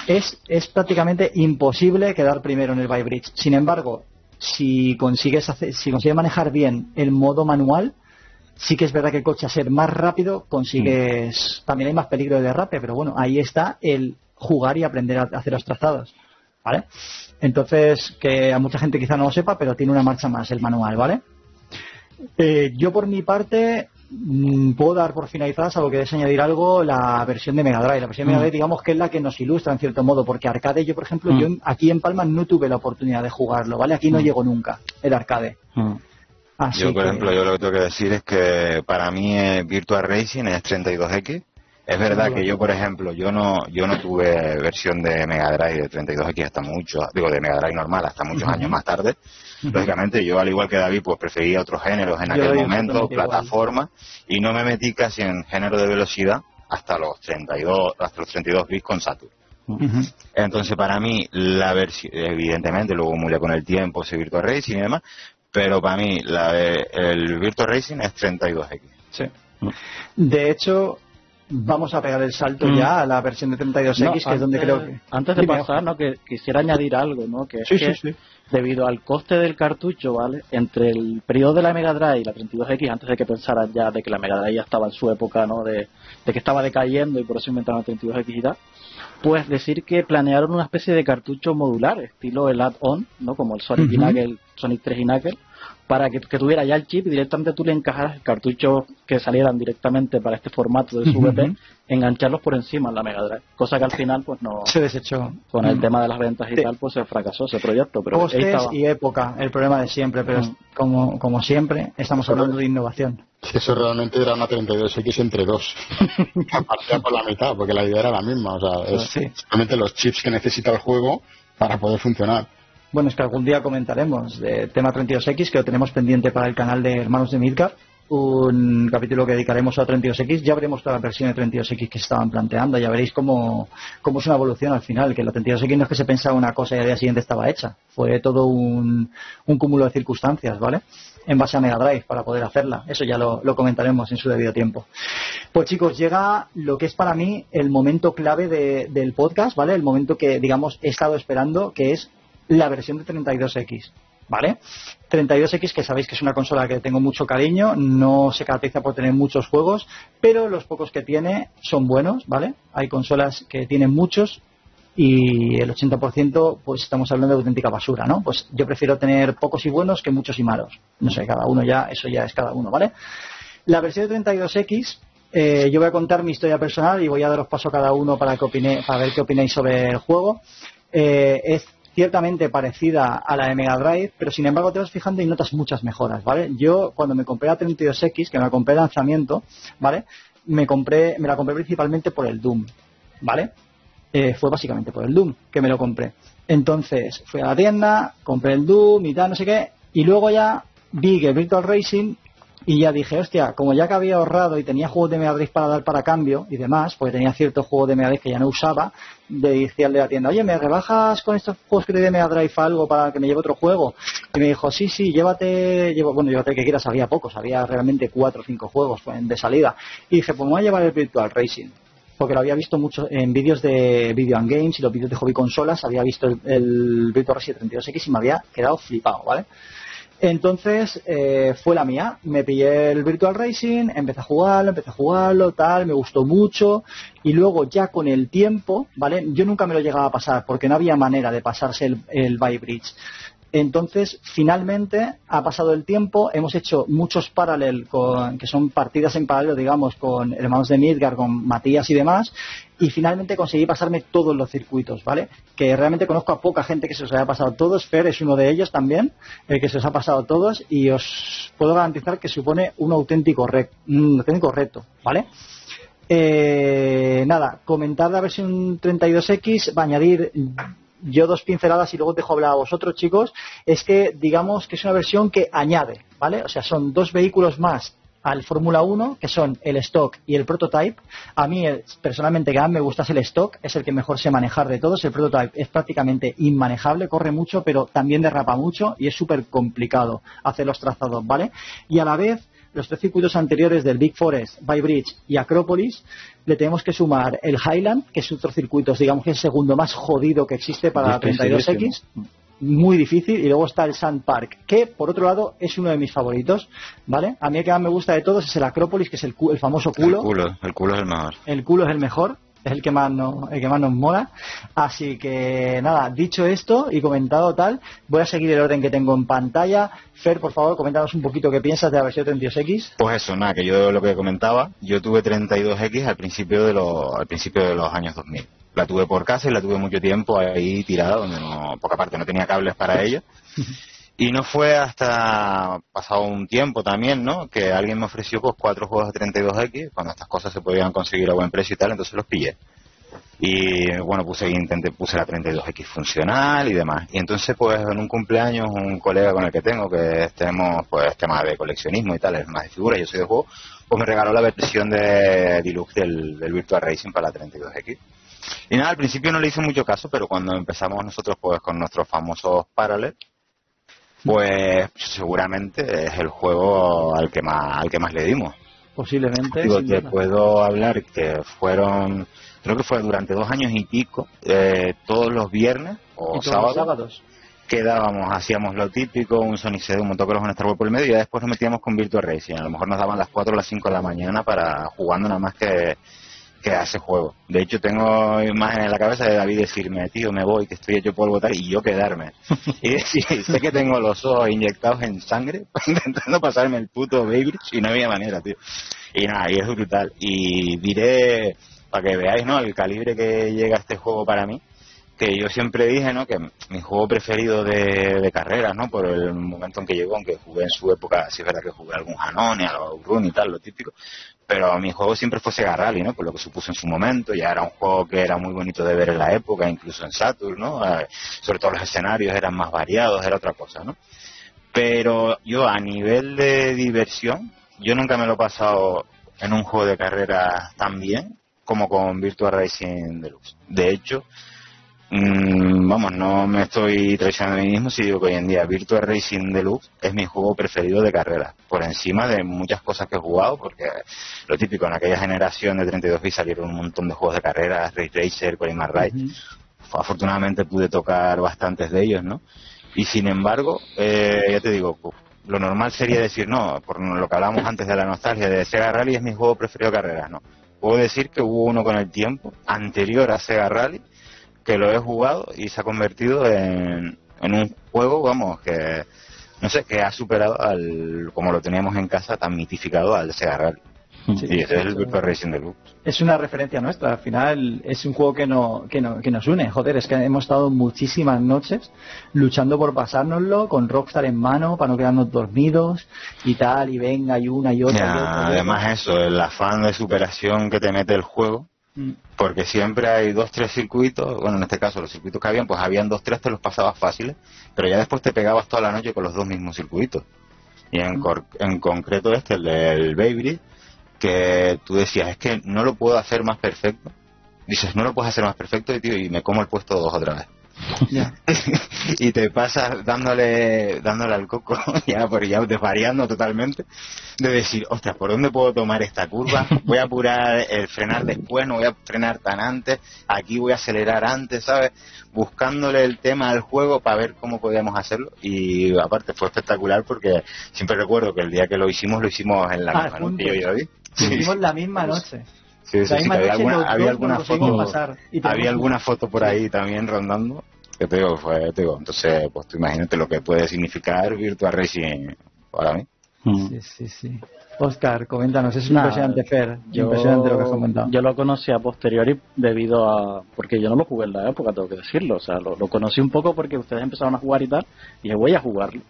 Es, es prácticamente imposible quedar primero en el By Bridge. Sin embargo, si consigues, hacer, si consigues manejar bien el modo manual, sí que es verdad que el coche a ser más rápido consigues. Mm. También hay más peligro de derrape, pero bueno, ahí está el jugar y aprender a hacer los trazados. ¿Vale? Entonces, que a mucha gente quizá no lo sepa, pero tiene una marcha más el manual, ¿vale? Eh, yo por mi parte puedo dar por finalizada, salvo que añadir algo, la versión de Mega Drive. La versión de Mega mm. Drive, digamos que es la que nos ilustra en cierto modo, porque arcade, yo por ejemplo, mm. yo aquí en Palma no tuve la oportunidad de jugarlo, ¿vale? Aquí no llegó nunca el arcade. yo, por ejemplo, yo lo que tengo que decir es que para mí Virtual Racing es 32X. Es verdad que yo, por ejemplo, yo no yo no tuve versión de Mega Drive de 32X hasta mucho, digo, de Mega Drive normal hasta muchos años más tarde. Lógicamente, yo al igual que David, pues prefería otros géneros en aquel momento, plataforma, y no me metí casi en género de velocidad hasta los 32, hasta los 32 bits con Saturn. Entonces, para mí, la versión, evidentemente, luego murió con el tiempo, ese Virtual Racing y demás, pero para mí, la el Virtual Racing es 32X. Sí. De hecho, vamos a pegar el salto mm. ya a la versión de 32X, que es donde creo que... Antes de pasar, ¿no? que quisiera añadir algo, ¿no? que es que debido al coste del cartucho, ¿vale? Entre el periodo de la Mega Drive y la 32X, antes de que pensaran ya de que la Mega Drive ya estaba en su época, ¿no? De, que estaba decayendo y por eso inventaron la 32X y tal, pues decir que planearon una especie de cartucho modular, estilo el add-on, ¿no? Como el Sonic, y Sonic 3 y Knuckle, para que, tuviera ya el chip y directamente tú le encajaras el cartucho que salieran directamente para este formato de su VP, engancharlos por encima en la Mega Drive. Cosa que al final pues no... Se desechó. Con el tema de las ventas y tal pues se fracasó ese proyecto. Pero y época, el problema de siempre, pero como, como siempre estamos hablando de innovación. eso realmente era una 32X entre dos. Partía por la mitad, porque la idea era la misma. O sea, es simplemente los chips que necesita el juego para poder funcionar. Bueno, es que algún día comentaremos de tema 32X, que lo tenemos pendiente para el canal de Hermanos de Milka, un capítulo que dedicaremos a 32X. Ya veremos toda la versión de 32X que estaban planteando. Ya veréis cómo, es una evolución al final. Que la 32X no es que se pensaba una cosa y al día siguiente estaba hecha. Fue todo un, un cúmulo de circunstancias, ¿vale? En base a Mega Drive para poder hacerla. Eso ya lo, lo, comentaremos en su debido tiempo. Pues chicos, llega lo que es para mí el momento clave de, del podcast, ¿vale? El momento que, digamos, he estado esperando, que es la versión de 32X. ¿Vale? 32X, que sabéis que es una consola que tengo mucho cariño, no se caracteriza por tener muchos juegos, pero los pocos que tiene son buenos, ¿vale? Hay consolas que tienen muchos y el 80% pues estamos hablando de auténtica basura, ¿no? Pues yo prefiero tener pocos y buenos que muchos y malos. No sé, cada uno ya, eso ya es cada uno, ¿vale? La versión de 32X, eh, yo voy a contar mi historia personal y voy a daros paso a cada uno para, que para ver qué opináis sobre el juego. Eh, es ciertamente parecida a la de Mega Drive, pero sin embargo te vas fijando y notas muchas mejoras, ¿vale? Yo cuando me compré la 32X, que me la compré de lanzamiento, ¿vale? Me compré, me la compré principalmente por el Doom, ¿vale? Eh, fue básicamente por el Doom que me lo compré. Entonces fui a la tienda, compré el Doom y tal, no sé qué, y luego ya vi que Virtual Racing Y ya dije, hostia, como ya que había ahorrado y tenía juegos de Mega Drive para dar para cambio y demás, porque tenía ciertos juegos de Mega Drive que ya no usaba, le dije al de la tienda, oye, ¿me rebajas con estos juegos que te de Mega Drive algo para que me lleve otro juego? Y me dijo, sí, sí, llévate, llevo, bueno, llévate que quieras, había pocos, había realmente cuatro o cinco juegos de salida. Y dije, pues me voy a llevar el Virtual Racing porque lo había visto mucho en vídeos de Video and Games y los vídeos de hobby consolas, había visto el, el Virtual Racing 32X y me había quedado flipado, ¿vale? Entonces eh, fue la mía. Me pillé el Virtual Racing, empecé a jugarlo, empecé a jugarlo, tal, me gustó mucho. Y luego ya con el tiempo, ¿vale? Yo nunca me lo llegaba a pasar porque no había manera de pasarse el, el Bridge. Entonces, finalmente, ha pasado el tiempo, hemos hecho muchos paralel, con, que son partidas en paralelo, digamos, con hermanos de Midgar, con Matías y demás, y finalmente conseguí pasarme todos los circuitos, ¿vale? Que realmente conozco a poca gente que se los haya pasado todos, Fer es uno de ellos también, el que se los ha pasado todos, y os puedo garantizar que supone un auténtico, un auténtico reto, ¿vale? Eh, nada, comentar la versión 32X, va a añadir yo dos pinceladas y luego dejo hablar a vosotros, chicos, es que digamos que es una versión que añade, ¿vale? O sea, son dos vehículos más al Fórmula 1, que son el stock y el prototype. A mí, personalmente, que me gusta es el stock, es el que mejor sé manejar de todos. El prototype es prácticamente inmanejable, corre mucho, pero también derrapa mucho y es súper complicado hacer los trazados, ¿vale? Y a la vez, los tres circuitos anteriores del Big Forest, Bybridge y Acropolis, le tenemos que sumar el Highland, que es otro circuito, digamos que es el segundo más jodido que existe para la 32X. Muy difícil. Y luego está el Sand Park, que por otro lado es uno de mis favoritos. ¿Vale? A mí el que más me gusta de todos es el Acropolis, que es el, el famoso culo. El culo, el culo es el mejor. El culo es el mejor es el que más nos, el que más nos mola. Así que nada, dicho esto y comentado tal, voy a seguir el orden que tengo en pantalla. Fer, por favor, coméntanos un poquito qué piensas de la versión 32X. Pues eso, nada, que yo lo que comentaba, yo tuve 32X al principio de los, al principio de los años 2000. La tuve por casa y la tuve mucho tiempo ahí tirada, donde no, poca parte no tenía cables para ella. Y no fue hasta pasado un tiempo también, ¿no? Que alguien me ofreció pues cuatro juegos de 32X, cuando estas cosas se podían conseguir a buen precio y tal, entonces los pillé. Y bueno, puse, intenté, puse la 32X funcional y demás. Y entonces pues en un cumpleaños un colega con el que tengo, que tenemos pues tema de coleccionismo y tal, es más de figuras, yo soy de juego, pues me regaló la versión de deluxe del, Virtual Racing para la 32X. Y nada, al principio no le hice mucho caso, pero cuando empezamos nosotros pues con nuestros famosos Parallel, pues seguramente es el juego al que más, al que más le dimos. Posiblemente. Digo, te puedo hablar que fueron, creo que fue durante dos años y pico, eh, todos los viernes o sábados, quedábamos, hacíamos lo típico, un Sonic CD, un motocross, un Star Wars por el medio y después nos metíamos con Virtual Racing. A lo mejor nos daban las 4 o las 5 de la mañana para jugando nada más que que hace juego. De hecho, tengo imágenes en la cabeza de David decirme, tío, me voy, que estoy hecho polvo tal, y yo quedarme. y decir, sé que tengo los ojos inyectados en sangre, intentando pasarme el puto Baby y no había manera, tío. Y nada, y es brutal. Y diré, para que veáis, ¿no?, el calibre que llega este juego para mí, que yo siempre dije, ¿no?, que mi juego preferido de, de carreras, ¿no?, por el momento en que llegó, aunque jugué en su época, si es verdad que jugué algún Hanone, algo Run y tal, lo típico, pero mi juego siempre fue Sega Rally, ¿no? Por lo que supuso en su momento, ya era un juego que era muy bonito de ver en la época, incluso en Saturn, ¿no? Eh, sobre todo los escenarios eran más variados, era otra cosa, ¿no? Pero yo a nivel de diversión, yo nunca me lo he pasado en un juego de carrera tan bien como con Virtual Racing Deluxe. De hecho, Mm, vamos, no me estoy traicionando a mí mismo si digo que hoy en día Virtual Racing Deluxe es mi juego preferido de carrera, por encima de muchas cosas que he jugado, porque lo típico, en aquella generación de 32 bits salieron un montón de juegos de carrera, Race Racer, Colimar Ride, afortunadamente pude tocar bastantes de ellos, ¿no? Y sin embargo, eh, ya te digo, lo normal sería decir, no, por lo que hablábamos antes de la nostalgia, de Sega Rally es mi juego preferido de carrera, no. Puedo decir que hubo uno con el tiempo, anterior a Sega Rally, que lo he jugado y se ha convertido en, en un juego, vamos, que no sé, que ha superado al, como lo teníamos en casa, tan mitificado al Sega Rally. y ese es el Virtual Racing Deluxe. Es una referencia nuestra, al final es un juego que, no, que, no, que nos une. Joder, es que hemos estado muchísimas noches luchando por pasárnoslo con Rockstar en mano para no quedarnos dormidos y tal, y venga, y una y otra. y otra, además, eso, el afán de superación que te mete el juego porque siempre hay dos, tres circuitos, bueno, en este caso los circuitos que habían, pues habían dos, tres, te los pasabas fáciles, pero ya después te pegabas toda la noche con los dos mismos circuitos. Y en, en concreto este, el del Baby, que tú decías, es que no lo puedo hacer más perfecto. Dices, no lo puedes hacer más perfecto y, tío, y me como el puesto dos otra vez. y te pasas dándole dándole al coco, ya, por ya desvariando totalmente, de decir, ostras, ¿por dónde puedo tomar esta curva? Voy a apurar el frenar después, no voy a frenar tan antes, aquí voy a acelerar antes, ¿sabes? Buscándole el tema al juego para ver cómo podíamos hacerlo. Y aparte fue espectacular porque siempre recuerdo que el día que lo hicimos, lo hicimos en la ah, misma noche. Lo hicimos la misma noche. Sí, sí, sí, había alguna, había alguna foto, había alguna foto por ahí también rondando que te digo, fue, te digo, entonces, pues tú imagínate lo que puede significar Virtual Racing para mí. Mm. Sí, sí, sí. Oscar, coméntanos, es impresionante Fer, yo, impresionante lo que has comentado. Yo lo conocí a posteriori debido a, porque yo no lo jugué en la época, tengo que decirlo, o sea, lo, conocí un poco porque ustedes empezaron a jugar y tal, y dije, voy a jugarlo.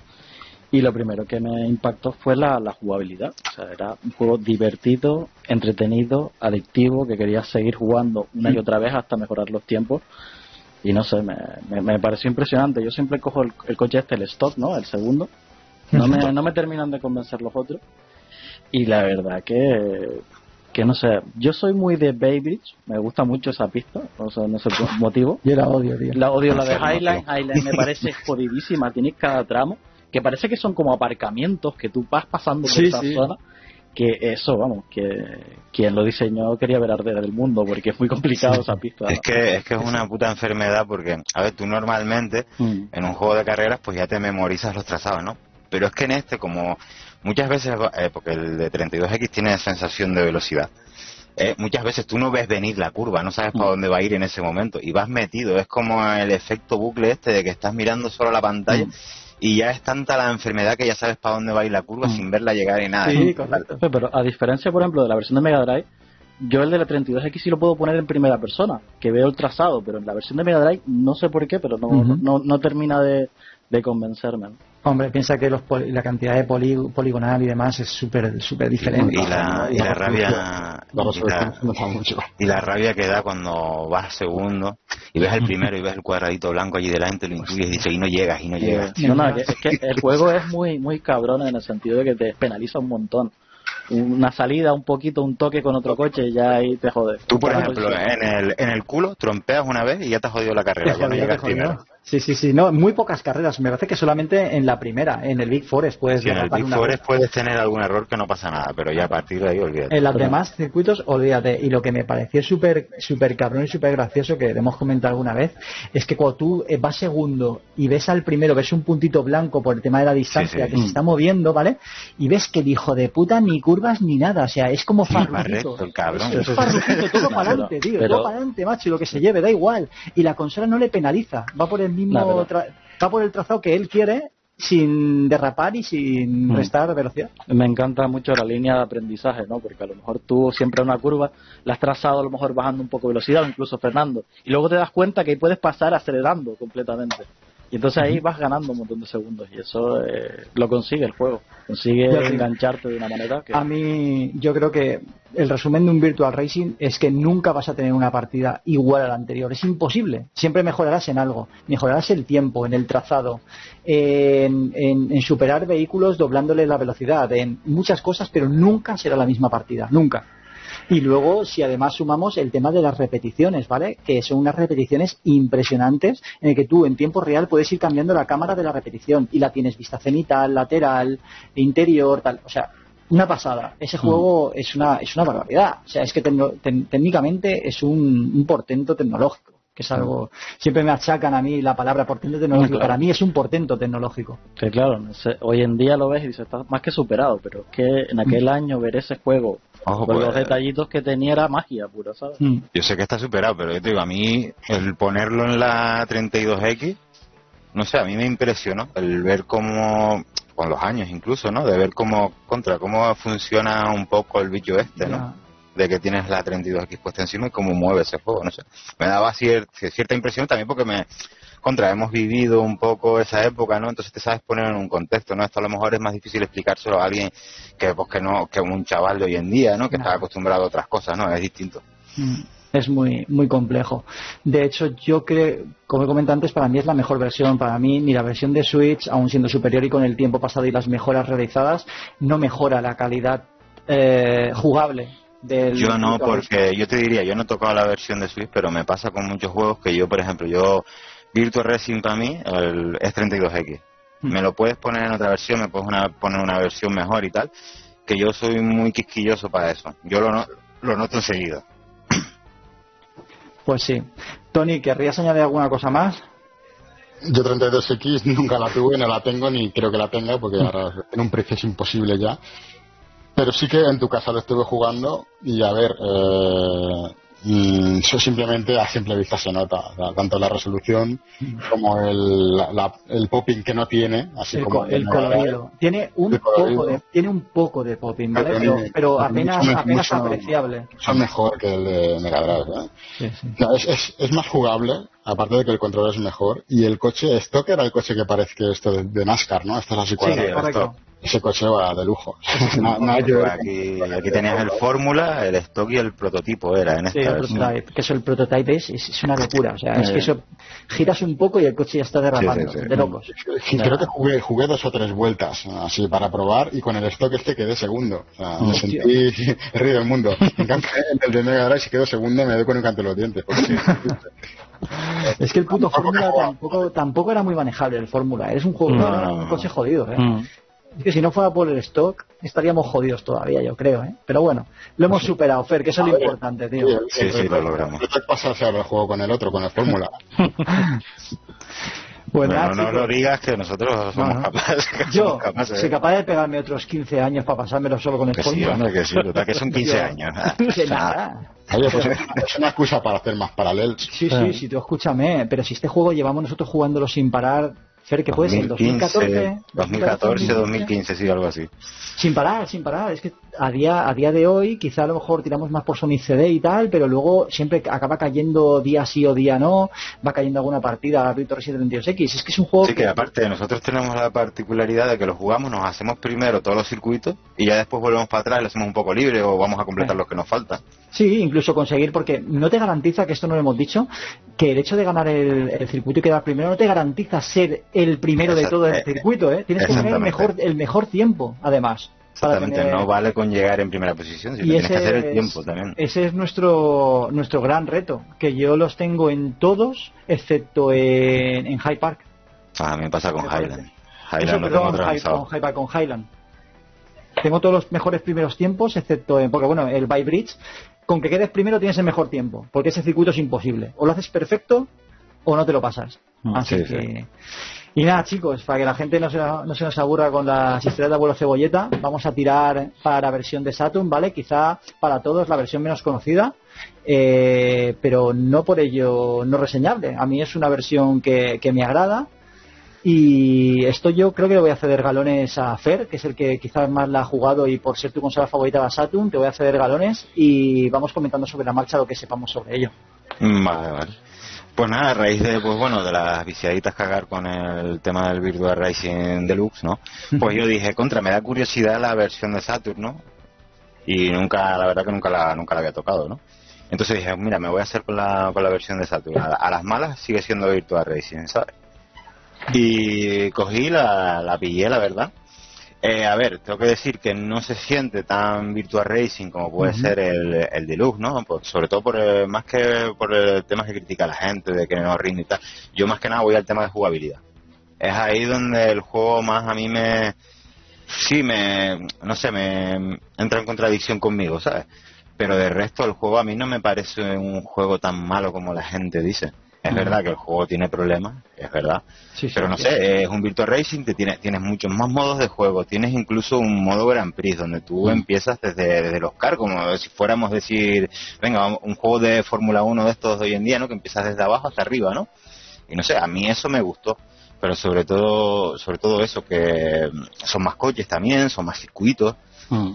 Y lo primero que me impactó fue la, la jugabilidad, o sea, era un juego divertido, entretenido, adictivo, que quería seguir jugando una y otra vez hasta mejorar los tiempos y no sé, me, me, pareció impresionante. Yo siempre cojo el, coche este, el stock, ¿no? El segundo. No me, no me terminan de convencer los otros. Y la verdad que, que no sé, yo soy muy de Baybridge, me gusta mucho esa pista, no sé, no sé por motivo. Yo la odio, tío. La odio la de Highline, Highline me parece jodidísima, tienes cada tramo, que parece que son como aparcamientos que tú vas pasando por esa zona que eso, vamos, que quien lo diseñó quería ver arder el mundo porque es muy complicado esa pista. Es que, es que es una puta enfermedad porque, a ver, tú normalmente mm. en un juego de carreras pues ya te memorizas los trazados, ¿no? Pero es que en este, como muchas veces, eh, porque el de 32X tiene sensación de velocidad, eh, muchas veces tú no ves venir la curva, no sabes para mm. dónde va a ir en ese momento y vas metido, es como el efecto bucle este de que estás mirando solo la pantalla. Mm y ya es tanta la enfermedad que ya sabes para dónde va a ir la curva mm. sin verla llegar y nada. Sí, correcto. Pero a diferencia, por ejemplo, de la versión de Mega Drive, yo el de la 32X sí lo puedo poner en primera persona, que veo el trazado, pero en la versión de Mega Drive no sé por qué, pero no, no, no, termina de, de convencerme. Hombre, piensa que los la cantidad de poligonal y demás es súper súper diferente. Y la, y la rabia y la, rabia que da cuando vas segundo y ves el primero y ves el cuadradito blanco allí delante, lo intuyes y dices y no llegas y no llegas. es que el juego es muy muy cabrón en el sentido de que te penaliza un montón una salida, un poquito, un toque con otro coche y ya ahí te jodes. Tú, por ejemplo, en el, en el culo trompeas una vez y ya te has jodido la carrera. Sí, sí, sí, no, muy pocas carreras. Me parece que solamente en la primera, en el Big Forest puedes. Sí, en el Big Forest puedes tener algún error que no pasa nada, pero ya a partir de ahí olvídate. En los demás circuitos, olvídate. Y lo que me pareció súper super cabrón y súper gracioso, que hemos comentado alguna vez, es que cuando tú eh, vas segundo y ves al primero, ves un puntito blanco por el tema de la distancia que se está moviendo, ¿vale? Y ves que el hijo de puta ni curvas ni nada, o sea, es como farrujito. el cabrón. Es, todo para adelante, tío, todo para adelante, macho, y lo que se lleve, da igual. Y la consola no le penaliza, va por el mismo va por el trazado que él quiere sin derrapar y sin mm. restar velocidad. Me encanta mucho la línea de aprendizaje, ¿no? Porque a lo mejor tú siempre una curva la has trazado a lo mejor bajando un poco de velocidad o incluso frenando. Y luego te das cuenta que puedes pasar acelerando completamente. Y entonces ahí vas ganando un montón de segundos y eso eh, lo consigue el juego. Consigue engancharte de una manera que... A mí yo creo que el resumen de un Virtual Racing es que nunca vas a tener una partida igual a la anterior. Es imposible. Siempre mejorarás en algo. Mejorarás el tiempo, en el trazado, en, en superar vehículos doblándole la velocidad, en muchas cosas, pero nunca será la misma partida. Nunca. Y luego, si además sumamos el tema de las repeticiones, ¿vale? Que son unas repeticiones impresionantes en el que tú en tiempo real puedes ir cambiando la cámara de la repetición y la tienes vista cenital, lateral, interior, tal. O sea, una pasada. Ese juego mm. es una es una barbaridad. O sea, es que técnicamente es un, portento tecnológico que es algo siempre me achacan a mí la palabra portento tecnológico para mí es un portento tecnológico que claro hoy en día lo ves y dices está más que superado pero es que en aquel mm. año ver ese juego con pues, los detallitos que tenía era magia pura, ¿sabes? Mm. Yo sé que está superado, pero yo te digo, a mí el ponerlo en la 32X, no sé, a mí me impresionó el ver cómo, con los años incluso, ¿no? De ver cómo, contra, cómo funciona un poco el bicho este, ¿no? De que tienes la 32X puesta encima y cómo mueve ese juego, no sé. Me daba cierta impresión también porque me, contra, hemos vivido un poco esa época, ¿no? Entonces te sabes poner en un contexto, ¿no? Esto a lo mejor es más difícil explicárselo a alguien que, pues, que no, que un chaval de hoy en día, ¿no? Que está acostumbrado a otras cosas, ¿no? Es distinto. Mm. es muy muy complejo. De hecho, yo creo, como he comentado antes, para mí es la mejor versión. Para mí, ni la versión de Switch, aún siendo superior y con el tiempo pasado y las mejoras realizadas, no mejora la calidad eh, jugable del. Yo no, porque yo te diría, yo no he tocado la versión de Switch, pero me pasa con muchos juegos que yo, por ejemplo, yo Virtual Racing para mí el, es 32X. Mm. Me lo puedes poner en otra versión, me puedes poner una versión mejor y tal, que yo soy muy quisquilloso para eso. Yo lo, lo noto enseguida. Pues sí. Tony, ¿querrías añadir alguna cosa más? Yo 32X nunca la tuve, no la tengo ni creo que la tenga porque ahora en un precio es imposible ya. Pero sí que en tu casa lo estuve jugando y a ver, eh, Mm, eso simplemente a simple vista se nota, tanto la resolución como el, el popping que no tiene, así como el colorido. Tiene un, poco de, tiene un poco de popping, ¿vale? Pero, apenas, apenas apreciable. Mucho mejor que el de Mega Drive. ¿eh? es, es, más jugable, aparte de que el control es mejor, y el coche, stock era el coche que parece que esto de, NASCAR, ¿no? Esto es así cuadrado ese coche va de lujo. aquí, aquí tenías el Fórmula, el stock y el prototipo era en esta que eso el prototype es, es, una locura, o sea, es que eh. eso giras un poco y el coche ya está derrapando, de locos. Creo que jugué, jugué dos o tres vueltas así para probar y con el stock este quedé segundo, o sea, me sentí el rey del mundo. En cambio, el de Mega Drive si quedo segundo me doy con un canto de los dientes. es que el puto Fórmula tampoco, tampoco era muy manejable el Fórmula, es un juego, un coche jodido, ¿eh? Mm. Es que si no fuera por el stock, estaríamos jodidos todavía, yo creo, ¿eh? Pero bueno, lo hemos superado, Fer, que eso es lo importante, tío. Sí, sí, lo logramos. ¿Qué te pasa ahora juego con el otro, con el Fórmula? bueno, no lo digas que nosotros somos capaces. Yo soy capaz de pegarme otros 15 años para pasármelo solo con el Fórmula. Sí, que sí, que son 15 años. que nada. Oye, pues es una excusa para hacer más paralelos. Sí, sí, sí, tú escúchame, pero si este juego llevamos nosotros jugándolo sin parar Fer, ¿qué puede ser? 2014, 2014, 2015, sí, algo así. Sin parar, sin parar. Es que a día, a día de hoy quizá a lo mejor tiramos más por Sony CD y tal, pero luego siempre acaba cayendo día sí o día no, va cayendo alguna partida a Victor 722X. Es que es un juego... Sí, que... aparte nosotros tenemos la particularidad de que lo jugamos, nos hacemos primero todos los circuitos y ya después volvemos para atrás, lo hacemos un poco libre o vamos a completar los que nos faltan. Sí, incluso conseguir, porque no te garantiza, que esto no lo hemos dicho, que el hecho de ganar el, circuito y quedar primero no te garantiza ser el primero de todo el circuito, ¿eh? Tienes que tener el mejor, el mejor tiempo, además. Exactamente, no vale con llegar en primera posición, sino tienes que hacer el tiempo también. Ese es nuestro nuestro gran reto, que yo los tengo en todos, excepto en, en High Park. Ah, me pasa con Highland. Highland Eso, perdón, con, High, con Highland. Tengo todos los mejores primeros tiempos, excepto en, porque bueno, el By Bridge, con que quedes primero tienes el mejor tiempo, porque ese circuito es imposible. O lo haces perfecto o no te lo pasas. Mm, Así que... Y nada, chicos, para que la gente no se, no se nos aburra con las historias de abuelo cebolleta, vamos a tirar para la versión de Saturn, ¿vale? Quizá para todos la versión menos conocida, eh, pero no por ello no reseñable. A mí es una versión que, me agrada. Y esto yo creo que le voy a ceder galones a Fer, que es el que quizás más la ha jugado y por ser tu consola favorita de Saturn, te voy a ceder galones y vamos comentando sobre la marcha lo que sepamos sobre ello. Vale, vale. Pues nada, a raíz de, pues bueno, de las viciaditas cagar con el tema del Virtual Racing Deluxe, ¿no? Pues yo dije, contra, me da curiosidad la versión de Saturn, ¿no? Y nunca, la verdad que nunca la, nunca la había tocado, ¿no? Entonces dije, mira, me voy a hacer con la, con la versión de Saturn. A, las malas sigue siendo Virtual Racing, ¿sabes? Y cogí, la, la pillé, la verdad. Eh, a ver, tengo que decir que no se siente tan Virtual Racing como puede ser el, el Deluxe, ¿no? sobre todo por más que por el tema que critica la gente, de que no rinde y tal. Yo más que nada voy al tema de jugabilidad. Es ahí donde el juego más a mí me... Sí, me... No sé, me entra en contradicción conmigo, ¿sabes? Pero de resto el juego a mí no me parece un juego tan malo como la gente dice. Es verdad que el juego tiene problemas, es verdad. pero no sé, es un Virtual Racing que tiene, tienes muchos más modos de juego. Tienes incluso un modo Grand Prix donde tú empiezas desde, desde los cars, como si fuéramos decir, venga, un juego de Fórmula 1 de estos de hoy en día, ¿no? Que empiezas desde abajo hasta arriba, ¿no? Y no sé, a mí eso me gustó. Pero sobre todo, sobre todo eso, que son más coches también, son más circuitos.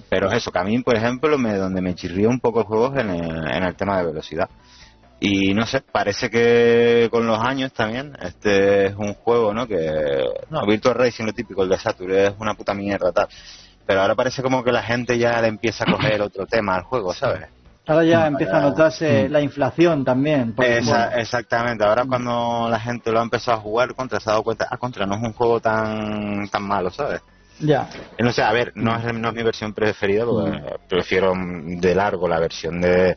Pero es eso, que a mí, por ejemplo, me, donde me chirrió un poco el juego es en en el tema de velocidad. Y no sé, parece que con los años también, este es un juego, ¿no? Que, no, Virtual Racing, lo típico, el de Saturn, es una puta mierda, tal. Pero ahora parece como que la gente ya le empieza a coger otro tema al juego, ¿sabes? Ahora ya empieza a notarse mm. la inflación también. Exactamente, ahora cuando la gente lo ha empezado a jugar contra, se ha dado cuenta, ah, contra no es un juego tan, tan malo, ¿sabes? Ya. No sé, a ver, no es, no es mi versión preferida, porque mm. prefiero de largo la versión de,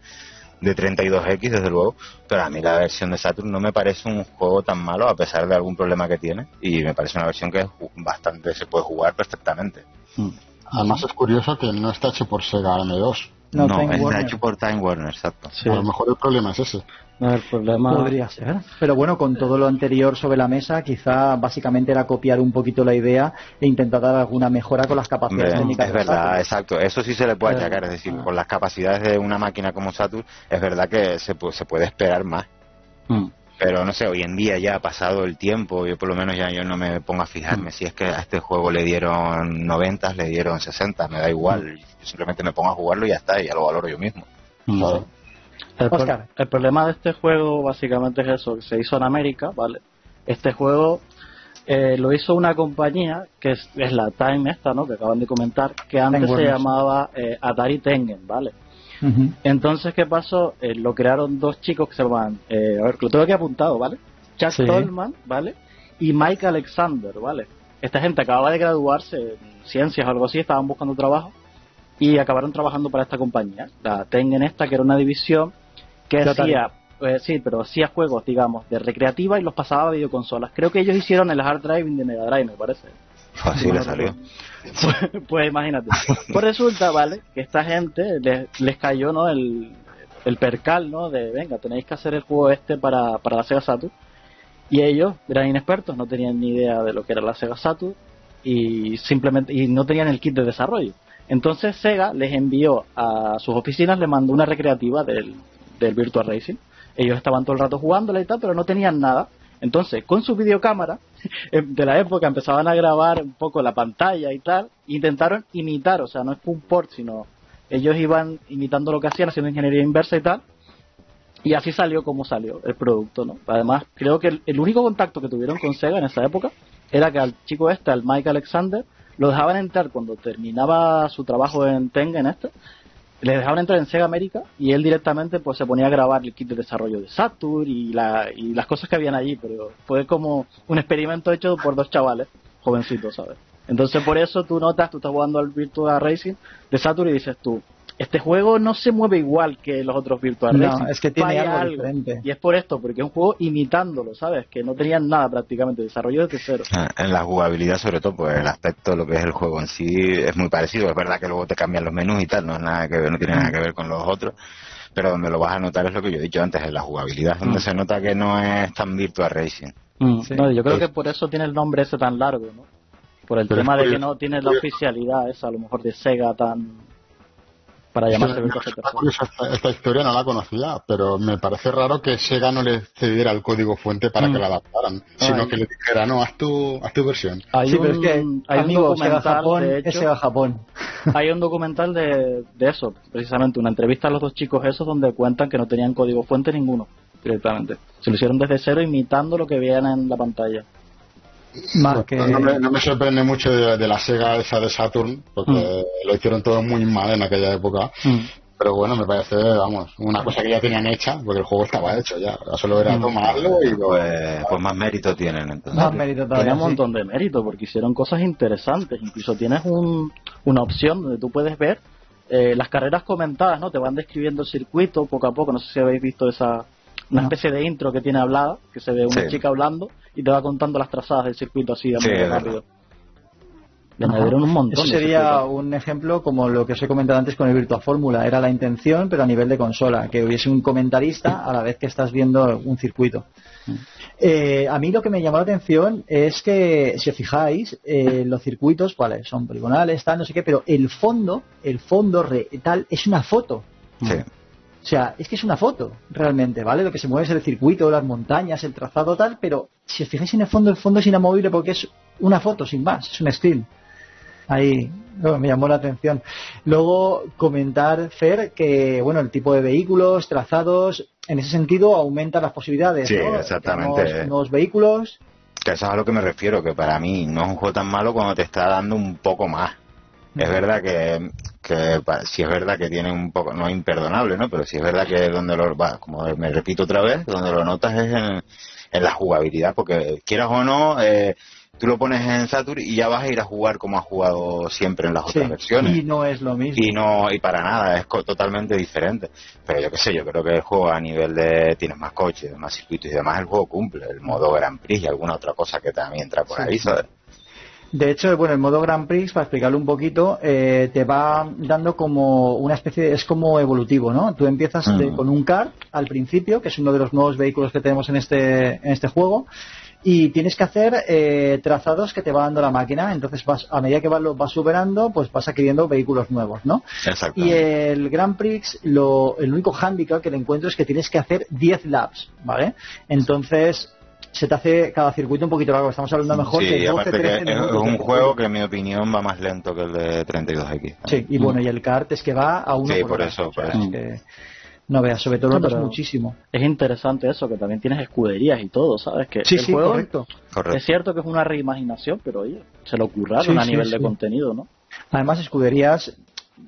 de 32X, desde luego, pero a mí la versión de Saturn no me parece un juego tan malo, a pesar de algún problema que tiene, y me parece una versión que es bastante se puede jugar perfectamente. Mm. Además es curioso que no está hecho por Sega M2. No, no está hecho por Time Warner, exacto. A lo mejor el problema es ese. No, el problema podría ser. Pero bueno, con todo lo anterior sobre la mesa, quizá básicamente era copiar un poquito la idea e intentar dar alguna mejora con las capacidades técnicas. Es verdad, exacto. Eso sí se le puede achacar. Es decir, ah. con las capacidades de una máquina como Saturn, es verdad que se, se puede esperar más. Mm. Pero no sé, hoy en día ya ha pasado el tiempo, yo por lo menos ya yo no me pongo a fijarme mm. si es que a este juego le dieron 90, le dieron 60, me da igual. Yo simplemente me pongo a jugarlo y ya está, y ya lo valoro yo mismo. El, problema de este juego básicamente es eso, que se hizo en América, ¿vale? Este juego eh, lo hizo una compañía que es, la Time esta, ¿no? Que acaban de comentar, que antes se llamaba eh, Atari Tengen, ¿vale? Entonces, ¿qué pasó? Eh, lo crearon dos chicos que se llaman, a ver, lo tengo aquí apuntado, ¿vale? Chuck Tolman, ¿vale? Y Mike Alexander, ¿vale? Esta gente acababa de graduarse en ciencias o algo así, estaban buscando trabajo y acabaron trabajando para esta compañía, la Tengen esta, que era una división que hacía, eh, sí, pero hacía juegos, digamos, de recreativa y los pasaba a videoconsolas. Creo que ellos hicieron el hard driving de Mega Drive, me parece. Así le salió. Pues, imagínate. Pues resulta, ¿vale? Que esta gente les, les cayó, ¿no? El, el percal, ¿no? De, venga, tenéis que hacer el juego este para, para la Sega Saturn. Y ellos eran inexpertos, no tenían ni idea de lo que era la Sega Saturn y simplemente y no tenían el kit de desarrollo. Entonces Sega les envió a sus oficinas, le mandó una recreativa del, del Virtual Racing. Ellos estaban todo el rato jugándola y tal, pero no tenían nada. Entonces, con su videocámara eh, de la época empezaban a grabar un poco la pantalla y tal, intentaron imitar, o sea, no es un port, sino ellos iban imitando lo que hacían, haciendo ingeniería inversa y tal, y así salió como salió el producto, ¿no? Además, creo que el, único contacto que tuvieron con Sega en esa época era que al chico este, al Mike Alexander, lo dejaban entrar cuando terminaba su trabajo en Tengen este, le dejaban entrar en Sega América y él directamente pues se ponía a grabar el kit de desarrollo de Saturn y, la, y las cosas que habían allí, pero fue como un experimento hecho por dos chavales jovencitos, ¿sabes? Entonces por eso tú notas, tú estás jugando al Virtual Racing de Saturn y dices tú, este juego no se mueve igual que los otros Virtual no, es que tiene algo, diferente. Y es por esto, porque es un juego imitándolo, ¿sabes? Que no tenían nada prácticamente, desarrollo desde cero. Ah, en la jugabilidad, sobre todo, pues el aspecto, lo que es el juego en sí, es muy parecido. Es verdad que luego te cambian los menús y tal, no, es nada que, no tiene nada que ver con los otros. Pero donde lo vas a notar es lo que yo he dicho antes, en la jugabilidad, donde mm. se nota que no es tan Virtual Racing. Mm, no, yo creo que por eso tiene el nombre ese tan largo, ¿no? Por el tema de que no tiene la oficialidad esa, a lo mejor de Sega tan para llamarse esta, historia no la conocía, pero me parece raro que Sega no le cediera el código fuente para que mm. la adaptaran, sino que le dijera, no, haz tu, haz tu versión. Hay un, es que hay un documental Japón, de Sega Japón. hay un documental de, de eso, precisamente, una entrevista a los dos chicos esos donde cuentan que no tenían código fuente ninguno, directamente. Se lo hicieron desde cero imitando lo que veían en la pantalla. No, me, sorprende mucho de, la Sega esa de Saturn, porque mm. lo hicieron todo muy mal en aquella época. Mm. Pero bueno, me parece, vamos, una cosa que ya tenían hecha, porque el juego estaba hecho ya. Solo era mm. tomarlo y pues, pues, más mérito tienen entonces. Más mérito Tiene un montón de mérito, porque hicieron cosas interesantes. Incluso tienes un, una opción donde tú puedes ver eh, las carreras comentadas, ¿no? Te van describiendo el circuito poco a poco. No sé si habéis visto esa, una especie de intro que tiene hablada, que se ve una chica hablando y te va contando las trazadas del circuito así de muy rápido. Le añadieron un montón. Eso sería un ejemplo como lo que os he comentado antes con el Virtua Fórmula. Era la intención, pero a nivel de consola, que hubiese un comentarista a la vez que estás viendo un circuito. Eh, a mí lo que me llamó la atención es que, si os fijáis, eh, los circuitos, vale, son poligonales, tal, no sé qué, pero el fondo, el fondo tal, es una foto. Sí. O sea, es que es una foto, realmente, ¿vale? Lo que se mueve es el circuito, las montañas, el trazado tal, pero si os fijáis en el fondo, el fondo es inamovible porque es una foto, sin más, es un screen. Ahí me llamó la atención. Luego comentar, Fer, que bueno, el tipo de vehículos, trazados, en ese sentido aumenta las posibilidades. Sí, exactamente. Nuevos, vehículos. Que eso es a lo que me refiero, que para mí no es un juego tan malo cuando te está dando un poco más. Es verdad que que si es verdad que tiene un poco, no imperdonable, ¿no? Pero si es verdad que donde lo, va, como me repito otra vez, donde lo notas es en, en la jugabilidad, porque quieras o no, eh, tú lo pones en Saturn y ya vas a ir a jugar como has jugado siempre en las otras versiones. Y no es lo mismo. Y no, y para nada, es totalmente diferente. Pero yo qué sé, yo creo que el juego a nivel de tienes más coches, más circuitos y demás, el juego cumple. El modo Grand Prix y alguna otra cosa que también entra por ahí, ¿sabes? De hecho, bueno, el modo Grand Prix, para explicarlo un poquito, eh, te va dando como una especie de, es como evolutivo, ¿no? Tú empiezas mm. con un kart al principio, que es uno de los nuevos vehículos que tenemos en este, en este juego, y tienes que hacer eh, trazados que te va dando la máquina. Entonces, vas, a medida que vas, lo, vas superando, pues vas adquiriendo vehículos nuevos, ¿no? Y el Grand Prix, lo, el único hándicap que le encuentro es que tienes que hacer 10 laps, ¿vale? Entonces, se te hace cada circuito un poquito largo. Estamos hablando mejor sí, que aparte que es un juego que en mi opinión va más lento que el de 32X. Sí, y bueno, y el kart es que va a uno sí, por, eso, por eso. No veas, sobre todo no, muchísimo. Es interesante eso, que también tienes escuderías y todo, ¿sabes? Que sí, sí, correcto. Es cierto que es una reimaginación, pero oye, se lo ocurraron a nivel de contenido, ¿no? Además, escuderías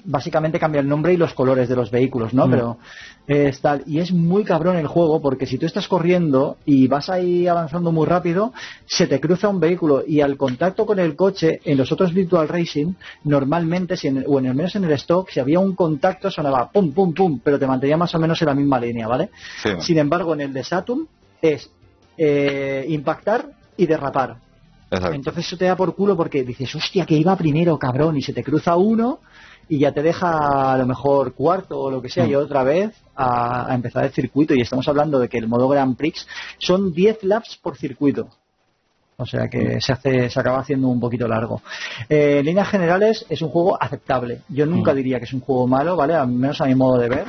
básicamente cambia el nombre y los colores de los vehículos, ¿no? Mm. Pero es tal. Y es muy cabrón el juego porque si tú estás corriendo y vas ahí avanzando muy rápido, se te cruza un vehículo y al contacto con el coche, en los otros Virtual Racing, normalmente, si en, o en el menos en el stock, si había un contacto sonaba pum, pum, pum, pero te mantenía más o menos en la misma línea, ¿vale? Sin embargo, en el de Saturn es eh, impactar y derrapar. Entonces eso te da por culo porque dices, hostia, que iba primero, cabrón, y se te cruza uno y ya te deja a lo mejor cuarto o lo que sea y mm. otra vez a, empezar el circuito. Y estamos hablando de que el modo Grand Prix son 10 laps por circuito. O sea que mm. se hace se acaba haciendo un poquito largo. Eh, en líneas generales es un juego aceptable. Yo nunca mm. diría que es un juego malo vale al menos a mi modo de ver.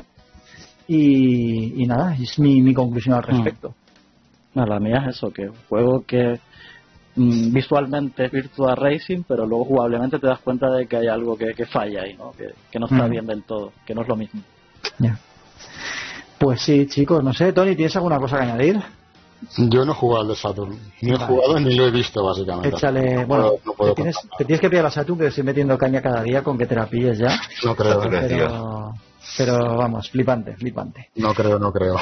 Y, nada es mi, mi conclusión al respecto. La mía es eso que un juego que Mm, visualmente es Virtual Racing, pero luego jugablemente te das cuenta de que hay algo que, falla ahí, ¿no? Que, no está mm. bien del todo, que no es lo mismo. Pues sí, chicos, no sé, Tony, ¿tienes alguna cosa que añadir? Yo no he jugado al de Saturn, ni he jugado ni lo he visto, básicamente. Échale, bueno, te, tienes, te, tienes, que pillar a Saturn, que estoy metiendo caña cada día con que te la pilles ya. No creo. Pero, pero vamos, flipante, flipante. No creo, no creo.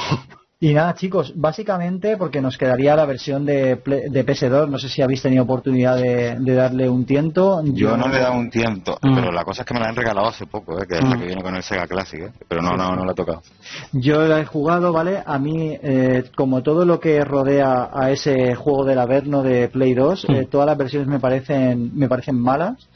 Y nada, chicos, básicamente porque nos quedaría la versión de, de PS2. No sé si habéis tenido oportunidad de, darle un tiento. Yo, no le he dado un tiento, mm. pero la cosa es que me la han regalado hace poco, ¿eh? que es la mm. que viene con el Sega Classic, ¿eh? pero no, no, no la he tocado. Yo la he jugado, ¿vale? A mí, eh, como todo lo que rodea a ese juego del Averno de Play 2, mm. todas las versiones me parecen, me parecen malas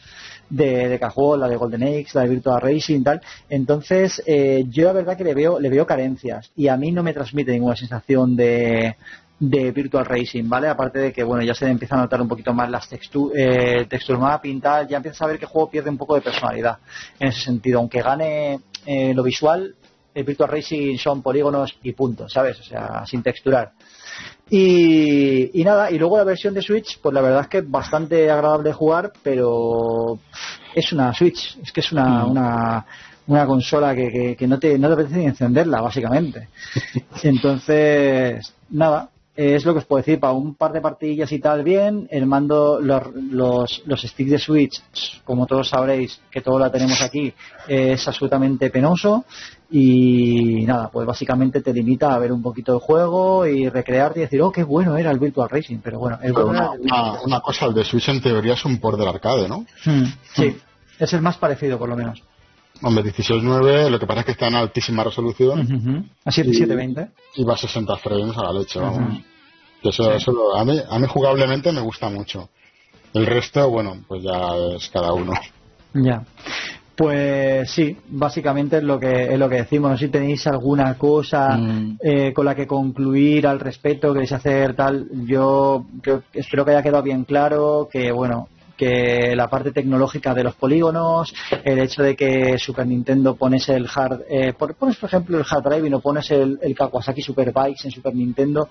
de, de la de Golden X, la de Virtual Racing y tal. Entonces, eh, yo la verdad que le veo, le veo carencias y a mí no me transmite ninguna sensación de, de Virtual Racing, ¿vale? Aparte de que, bueno, ya se empieza a notar un poquito más las texturas, eh, texture mapping, tal, ya empiezas a ver que el juego pierde un poco de personalidad en ese sentido. Aunque gane eh, lo visual, el Virtual Racing son polígonos y punto, ¿sabes? O sea, sin texturar. Y, nada, y luego la versión de Switch, pues la verdad es que es bastante agradable jugar, pero es una Switch, es que es una, una, una consola que, que, no, te, no te apetece ni encenderla, básicamente. Entonces, nada, es lo que os puedo decir, para un par de partidillas y tal, bien. El mando, los, los, los, sticks de Switch, como todos sabréis, que todos la tenemos aquí, es absolutamente penoso y nada, pues básicamente te limita a ver un poquito el juego y recrearte y decir, oh, qué bueno era el Virtual Racing, pero bueno, el una, cosa, el de Switch en teoría es un port del arcade, ¿no? Hmm, sí, es el más parecido por lo menos. Hombre, 16.9, lo que pasa es que está en altísima resolución. A 720. Y va a 60 frames a la leche, vamos. eso, eso a, mí, a mí jugablemente me gusta mucho. El resto, bueno, pues ya es cada uno. Ya. Pues sí, básicamente es lo que es lo que decimos. No sé si tenéis alguna cosa mm. eh, con la que concluir al respecto, queréis hacer tal. Yo, espero que haya quedado bien claro que bueno que la parte tecnológica de los polígonos, el hecho de que Super Nintendo pones el hard, eh, pones por ejemplo el hard drive y no pones el, el Kawasaki Superbikes en Super Nintendo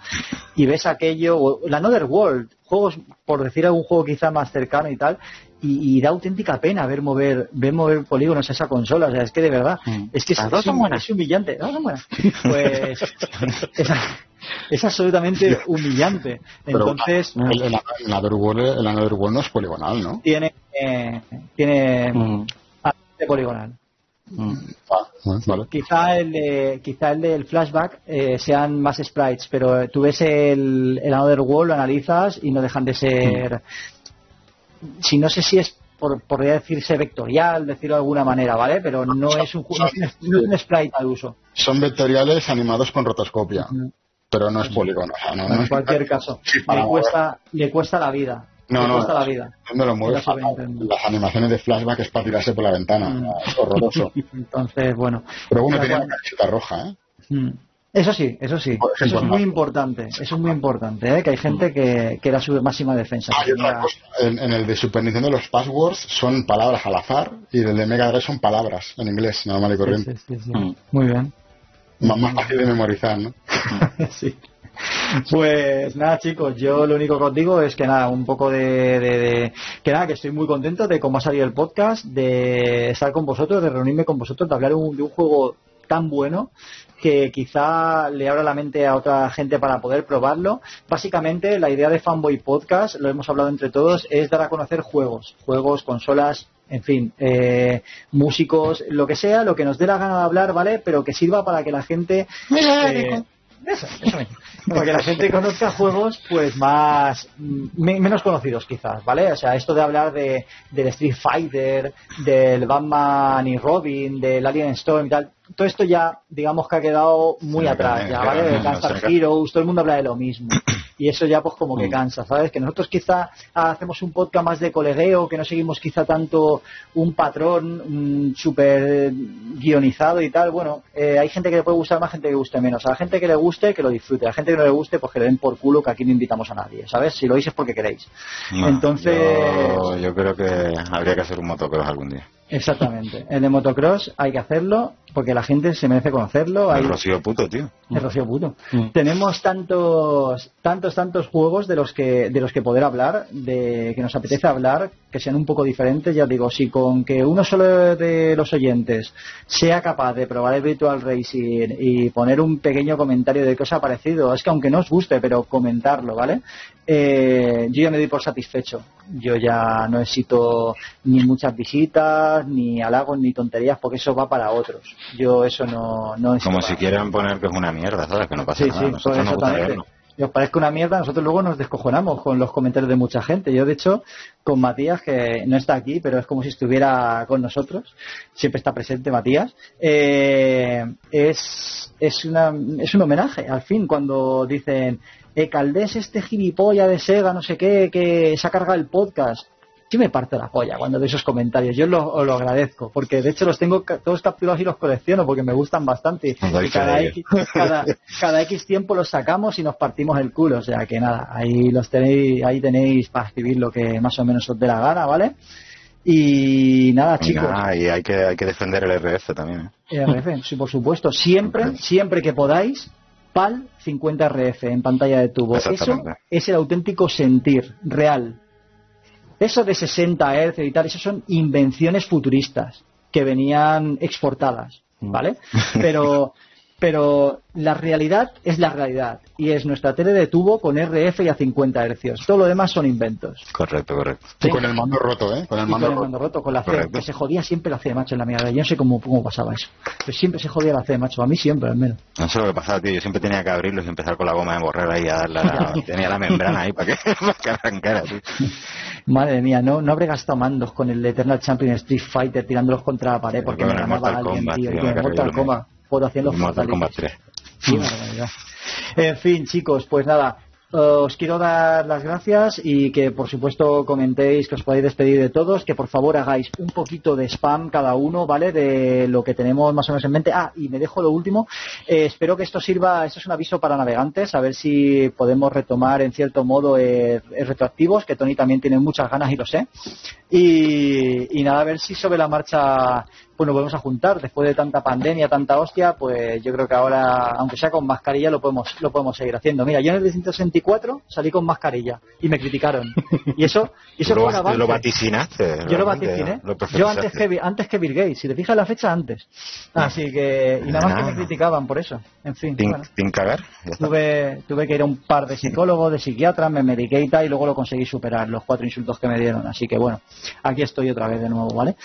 y ves aquello, la Another World, juegos, por decir algún juego quizá más cercano y tal, y, da auténtica pena ver mover ver mover polígonos a esa consola. O sea, es que de verdad, mm. es que es, es, humillante. Pues es, absolutamente humillante. Entonces, el, el, Another World, no es poligonal, ¿no? Tiene, eh, tiene mm. poligonal. Mm. Ah, quizá el de, quizá el del flashback eh, sean más sprites, pero tú ves el, el Another World, lo analizas y no dejan de ser. Si no sé si es por, podría decirse vectorial, decirlo de alguna manera, ¿vale? Pero no es un, no un sprite al uso. Son vectoriales animados con rotoscopia, pero no es polígono. en cualquier caso, le cuesta, le cuesta la vida. No, no, la vida. No lo mueves Las animaciones de flashback es para tirarse por la ventana. Mm. Es horroroso. Entonces, bueno. Pero bueno, tenía una camiseta roja, ¿eh? Mm. Eso sí, eso sí. Pues eso es muy importante. Eso es muy importante, ¿eh? que hay gente que, que era su máxima defensa. En, el de Super Nintendo los passwords son palabras al azar y el de Mega Drive son palabras en inglés, normal y corriente. Mm. Muy bien. más fácil de memorizar, ¿no? sí. Pues nada, chicos, yo lo único que os digo es que nada, un poco de, que nada, que estoy muy contento de cómo ha salido el podcast, de estar con vosotros, de reunirme con vosotros, de hablar de un juego tan bueno que quizá le abra la mente a otra gente para poder probarlo. Básicamente, la idea de Fanboy Podcast, lo hemos hablado entre todos, es dar a conocer juegos, juegos, consolas, en fin, eh, músicos, lo que sea, lo que nos dé la gana de hablar, ¿vale? Pero que sirva para que la gente... Eh, eso, eso Para que la gente conozca juegos pues más menos conocidos quizás, ¿vale? O sea, esto de hablar de, del Street Fighter, del Batman y Robin, del Alien Storm y tal, todo esto ya, digamos que ha quedado muy atrás, ya, ¿vale? De Gunstar Heroes, todo el mundo habla de lo mismo. Y eso ya, pues, como que mm. cansa, ¿sabes? Que nosotros quizá hacemos un podcast más de colegueo, que no seguimos quizá tanto un patrón súper guionizado y tal. Bueno, eh, hay gente que le puede gustar más, gente que le guste menos. A la gente que le guste, que lo disfrute. A la gente que no le guste, pues que le den por culo, que aquí no invitamos a nadie, ¿sabes? Si lo oís es porque queréis. Entonces. yo creo que habría que hacer un motocross algún día. Exactamente. El de motocross hay que hacerlo porque la gente se merece conocerlo. El Rocío Puto, tío. El Rocío Puto. Mm. Tenemos tantos, tantos, tantos juegos de los que, de los que poder hablar, de que nos apetece hablar, que sean un poco diferentes. Ya digo, si con que uno solo de los oyentes sea capaz de probar el Virtual Racing y poner un pequeño comentario de qué os ha parecido, es que aunque no os guste, pero comentarlo, ¿vale? Eh, yo ya me doy por satisfecho. Yo ya no necesito ni muchas visitas, ni halagos, ni tonterías, porque eso va para otros. Yo eso no, no Como si quieran poner que es una mierda, ¿sabes? Que no pasa nada. Sí, nosotros nos y os parezca una mierda, nosotros luego nos descojonamos con los comentarios de mucha gente. Yo, de hecho, con Matías, que no está aquí, pero es como si estuviera con nosotros, siempre está presente Matías, eh, es, es, una, es un homenaje, al fin, cuando dicen, eh, Caldés este gilipollas de Sega, no sé qué, que se ha cargado el podcast yo me parte la polla cuando veo esos comentarios. Yo lo, os lo agradezco, porque de hecho los tengo todos capturados y los colecciono porque me gustan bastante. Y cada X, cada, X tiempo los sacamos y nos partimos el culo. O sea que nada, ahí los tenéis, ahí tenéis para escribir lo que más o menos os dé la gana, ¿vale? Y nada, chicos. y hay que, hay que defender el RF también. ¿eh? El RF, sí, por supuesto. Siempre, siempre que podáis, PAL 50 RF en pantalla de tubo. Eso es el auténtico sentir real eso de 60 Hz y tal, eso son invenciones futuristas que venían exportadas, ¿vale? Pero pero la realidad es la realidad y es nuestra tele de tubo con RF y a 50 Hz. Todo lo demás son inventos. Correcto, correcto. Y con el mando roto, ¿eh? Con el, mando, roto. con la C, que se jodía siempre la C, macho, en la mierda. Yo no sé cómo, cómo pasaba eso. Pero siempre se jodía la C, macho. A mí siempre, al menos. No sé lo que pasaba, tío. Yo siempre tenía que abrirlos y empezar con la goma de borrar ahí a darle la... tenía la membrana ahí para que, para que arrancara, tío. Madre mía, no, no habré gastado mandos con el Eternal Champion Street Fighter tirándolos contra la pared porque me ganaba alguien, tío. tío, Mortal Kombat puedo hacer los En fin, chicos, pues nada, os quiero dar las gracias y que por supuesto comentéis que os podéis despedir de todos, que por favor hagáis un poquito de spam cada uno, ¿vale? De lo que tenemos más o menos en mente. Ah, y me dejo lo último. Eh, espero que esto sirva, esto es un aviso para navegantes, a ver si podemos retomar en cierto modo eh, retroactivos, que Tony también tiene muchas ganas y lo sé. Y nada, a ver si sobre la marcha pues nos volvemos a juntar después de tanta pandemia, tanta hostia, pues yo creo que ahora, aunque sea con mascarilla, lo podemos, lo podemos seguir haciendo. Mira, yo en el 164 salí con mascarilla y me criticaron. Y eso, y eso fue un Lo vaticinaste. Yo lo vaticiné. yo antes que, antes que Bill Gates, si te fijas la fecha antes. Así que, y nada más que me criticaban por eso. En fin. Sin cagar. Tuve, tuve que ir a un par de psicólogos, de psiquiatras, me mediqué y tal, y luego lo conseguí superar, los cuatro insultos que me dieron. Así que bueno, aquí estoy otra vez de nuevo, ¿vale?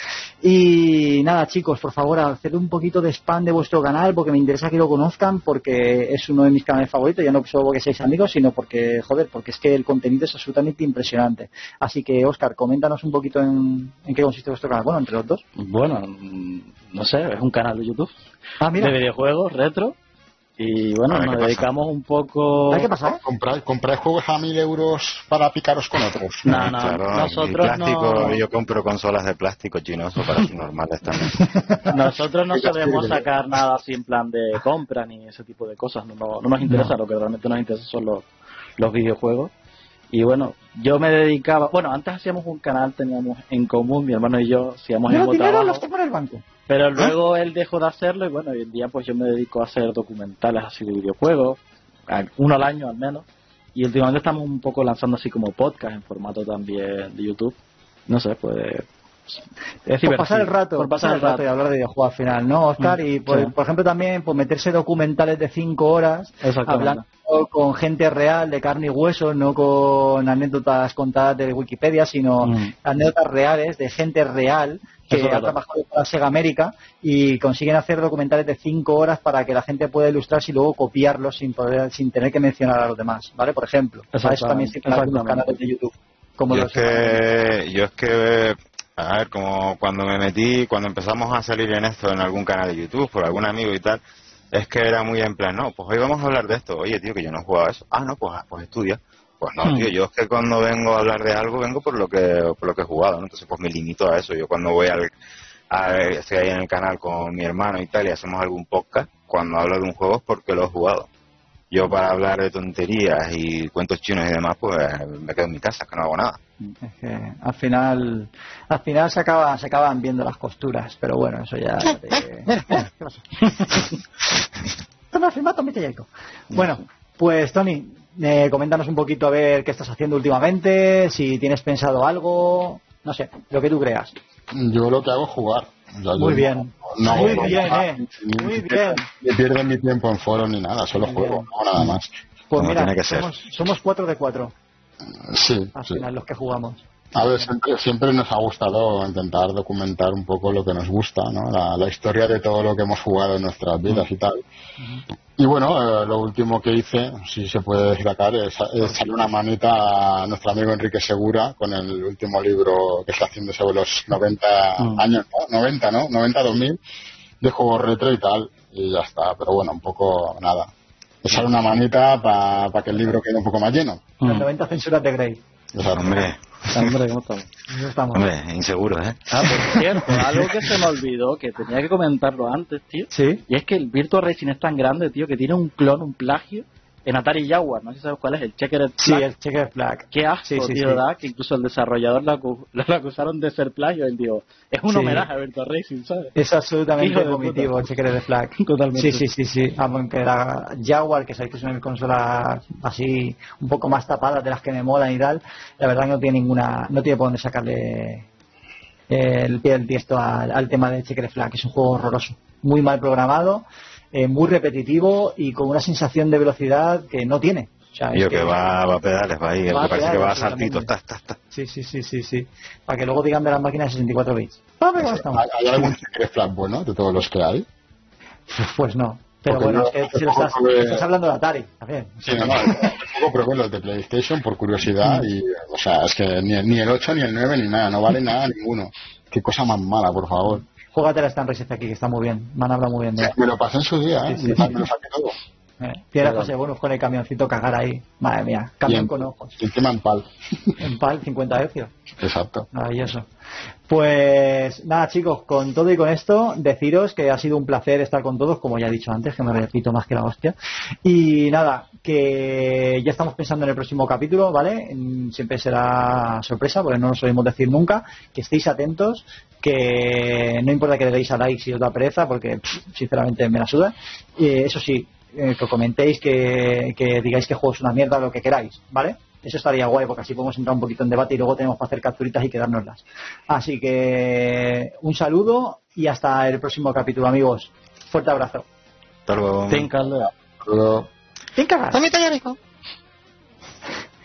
Y nada, nada, chicos, por favor, haced un poquito de spam de vuestro canal porque me interesa que lo conozcan porque es uno de mis canales favoritos, ya no solo porque seáis amigos, sino porque, joder, porque es que el contenido es absolutamente impresionante. Así que, Oscar, coméntanos un poquito en, qué consiste vuestro canal. Bueno, entre los dos. Bueno, no sé, es un canal de YouTube ah, de videojuegos retro y bueno, nos dedicamos un poco. ¿Qué pasa? ¿Compráis, juegos a mil euros para picaros con otros? No, no, nosotros plástico, Yo compro consolas de plástico chinos o para normales también. Nosotros no solemos sacar nada así en plan de compra ni ese tipo de cosas. No, no nos interesa, lo que realmente nos interesa son los, los videojuegos. Y bueno, yo me dedicaba. Bueno, antes hacíamos un canal, teníamos en común, mi hermano y yo, hacíamos el los tengo en el banco. Pero luego él dejó de hacerlo y bueno, hoy en día pues yo me dedico a hacer documentales así de videojuegos, uno al año al menos. Y últimamente estamos un poco lanzando así como podcast en formato también de YouTube. No sé, pues es por pasar el rato, por pasar el rato, y hablar de videojuegos al final, ¿no, Oscar? Mm, y por, ejemplo también por meterse documentales de cinco horas hablando con gente real de carne y hueso, no con anécdotas contadas de Wikipedia, sino mm. anécdotas reales de gente real que ha trabajado para Sega América y consiguen hacer documentales de cinco horas para que la gente pueda ilustrarse y luego copiarlos sin poder, sin tener que mencionar a los demás, ¿vale? Por ejemplo, eso también se en los canales de YouTube. Como yo, es que, yo es que a ver, como cuando me metí, cuando empezamos a salir en esto en algún canal de YouTube, por algún amigo y tal, es que era muy en plan, no, pues hoy vamos a hablar de esto. Oye, tío, que yo no jugaba eso. Ah, no, pues, pues estudia. Pues no, hmm. tío, yo es que cuando vengo a hablar de algo, vengo por lo que, por lo que he jugado, ¿no? Entonces, pues me limito a eso. Yo cuando voy al, a, estoy ahí en el canal con mi hermano y tal, y hacemos algún podcast, cuando hablo de un juego es porque lo he jugado yo para hablar de tonterías y cuentos chinos y demás, pues me quedo en mi casa, que no hago nada. Es que al final, al final se acaban, se acaban viendo las costuras, pero bueno, eso ya. ¿Qué pasa? Bueno, pues Tony, eh, coméntanos un poquito a ver qué estás haciendo últimamente, si tienes pensado algo, no sé, lo que tú creas. Yo lo que hago es jugar. Muy bien. muy bien, eh. Muy bien. Ni pierdo mi tiempo en foros ni nada, solo juego, no nada más. Pues mira, somos, somos cuatro de cuatro. Sí. Al final, los que jugamos. A ver, siempre, nos ha gustado intentar documentar un poco lo que nos gusta, ¿no? La, historia de todo lo que hemos jugado en nuestras vidas y tal. Y bueno, eh, lo último que hice, si se puede destacar, es, es una manita a nuestro amigo Enrique Segura con el último libro que está haciendo sobre los 90 mm. años, ¿no? 90, ¿no? 90, 2000 de juegos retro y tal. Y ya está, pero bueno, un poco nada. Echar una manita para que el libro quede un poco más lleno. Las 90 censuras de Grey. Hombre, Hombre, ¿cómo estamos? estamos? Hombre, inseguro, ¿eh? Ah, por cierto, algo que se me olvidó, que tenía que comentarlo antes, tío. Sí. Y es que el Virtua Racing es tan grande, tío, que tiene un clon, un plagio, en Atari Jaguar, no sé si sabes cuál es, el Checkered Flag. Sí, el Checkered Flag. Qué asco, tío, da, que incluso el desarrollador lo, acusaron de ser plagio, él dijo, es un homenaje a Virtua Racing, ¿sabes? Es absolutamente vomitivo el Checkered Flag. Totalmente. Sí, sí, sí, sí, aunque la Jaguar, que sabéis que son consolas así un poco más tapadas de las que me molan y tal, la verdad que no tiene ninguna, no tiene por dónde sacarle el pie del tiesto al, al tema de Checkered Flag, que es un juego horroroso, muy mal programado eh, muy repetitivo y con una sensación de velocidad que no tiene. O sea, Yo que, va, va, a pedales, va ahí, va parece que va a saltito, está, está, está. Sí, sí, sí, sí, sí. Para que luego digan de las máquinas de 64 bits. ¿Hay algún flag bueno de todos los que hay? Pues no. Pero bueno, es que si lo estás, estás, hablando de Atari, también. Sí, no, no, poco probé los de PlayStation por curiosidad y, o sea, es que ni, ni, el 8 ni el 9 ni nada, no vale nada ninguno. Qué cosa más mala, por favor. Júgate la Stan Race aquí, que está muy bien. Me han hablado muy bien de Me lo pasé en su día, ¿eh? Sí, sí, me lo saqué todo. Eh, José Bonus con el camioncito cagar ahí. Madre mía, camión con ojos. Y encima en PAL. En PAL, 50 hercios. Exacto. Maravilloso. Pues nada, chicos, con todo y con esto, deciros que ha sido un placer estar con todos, como ya he dicho antes, que me repito más que la hostia. Y nada, que ya estamos pensando en el próximo capítulo, ¿vale? Siempre será sorpresa, porque no nos solemos decir nunca. Que estéis atentos, que no importa que le deis a like si os da pereza, porque sinceramente me la suda. Y eso sí, eh, que comentéis, que, que digáis que el juego es una mierda, lo que queráis, ¿vale? Eso estaría guay porque así podemos entrar un poquito en debate y luego tenemos para hacer capturitas y quedárnoslas. Así que un saludo y hasta el próximo capítulo, amigos. Fuerte abrazo. Hasta luego.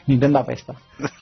Nintendo apesta.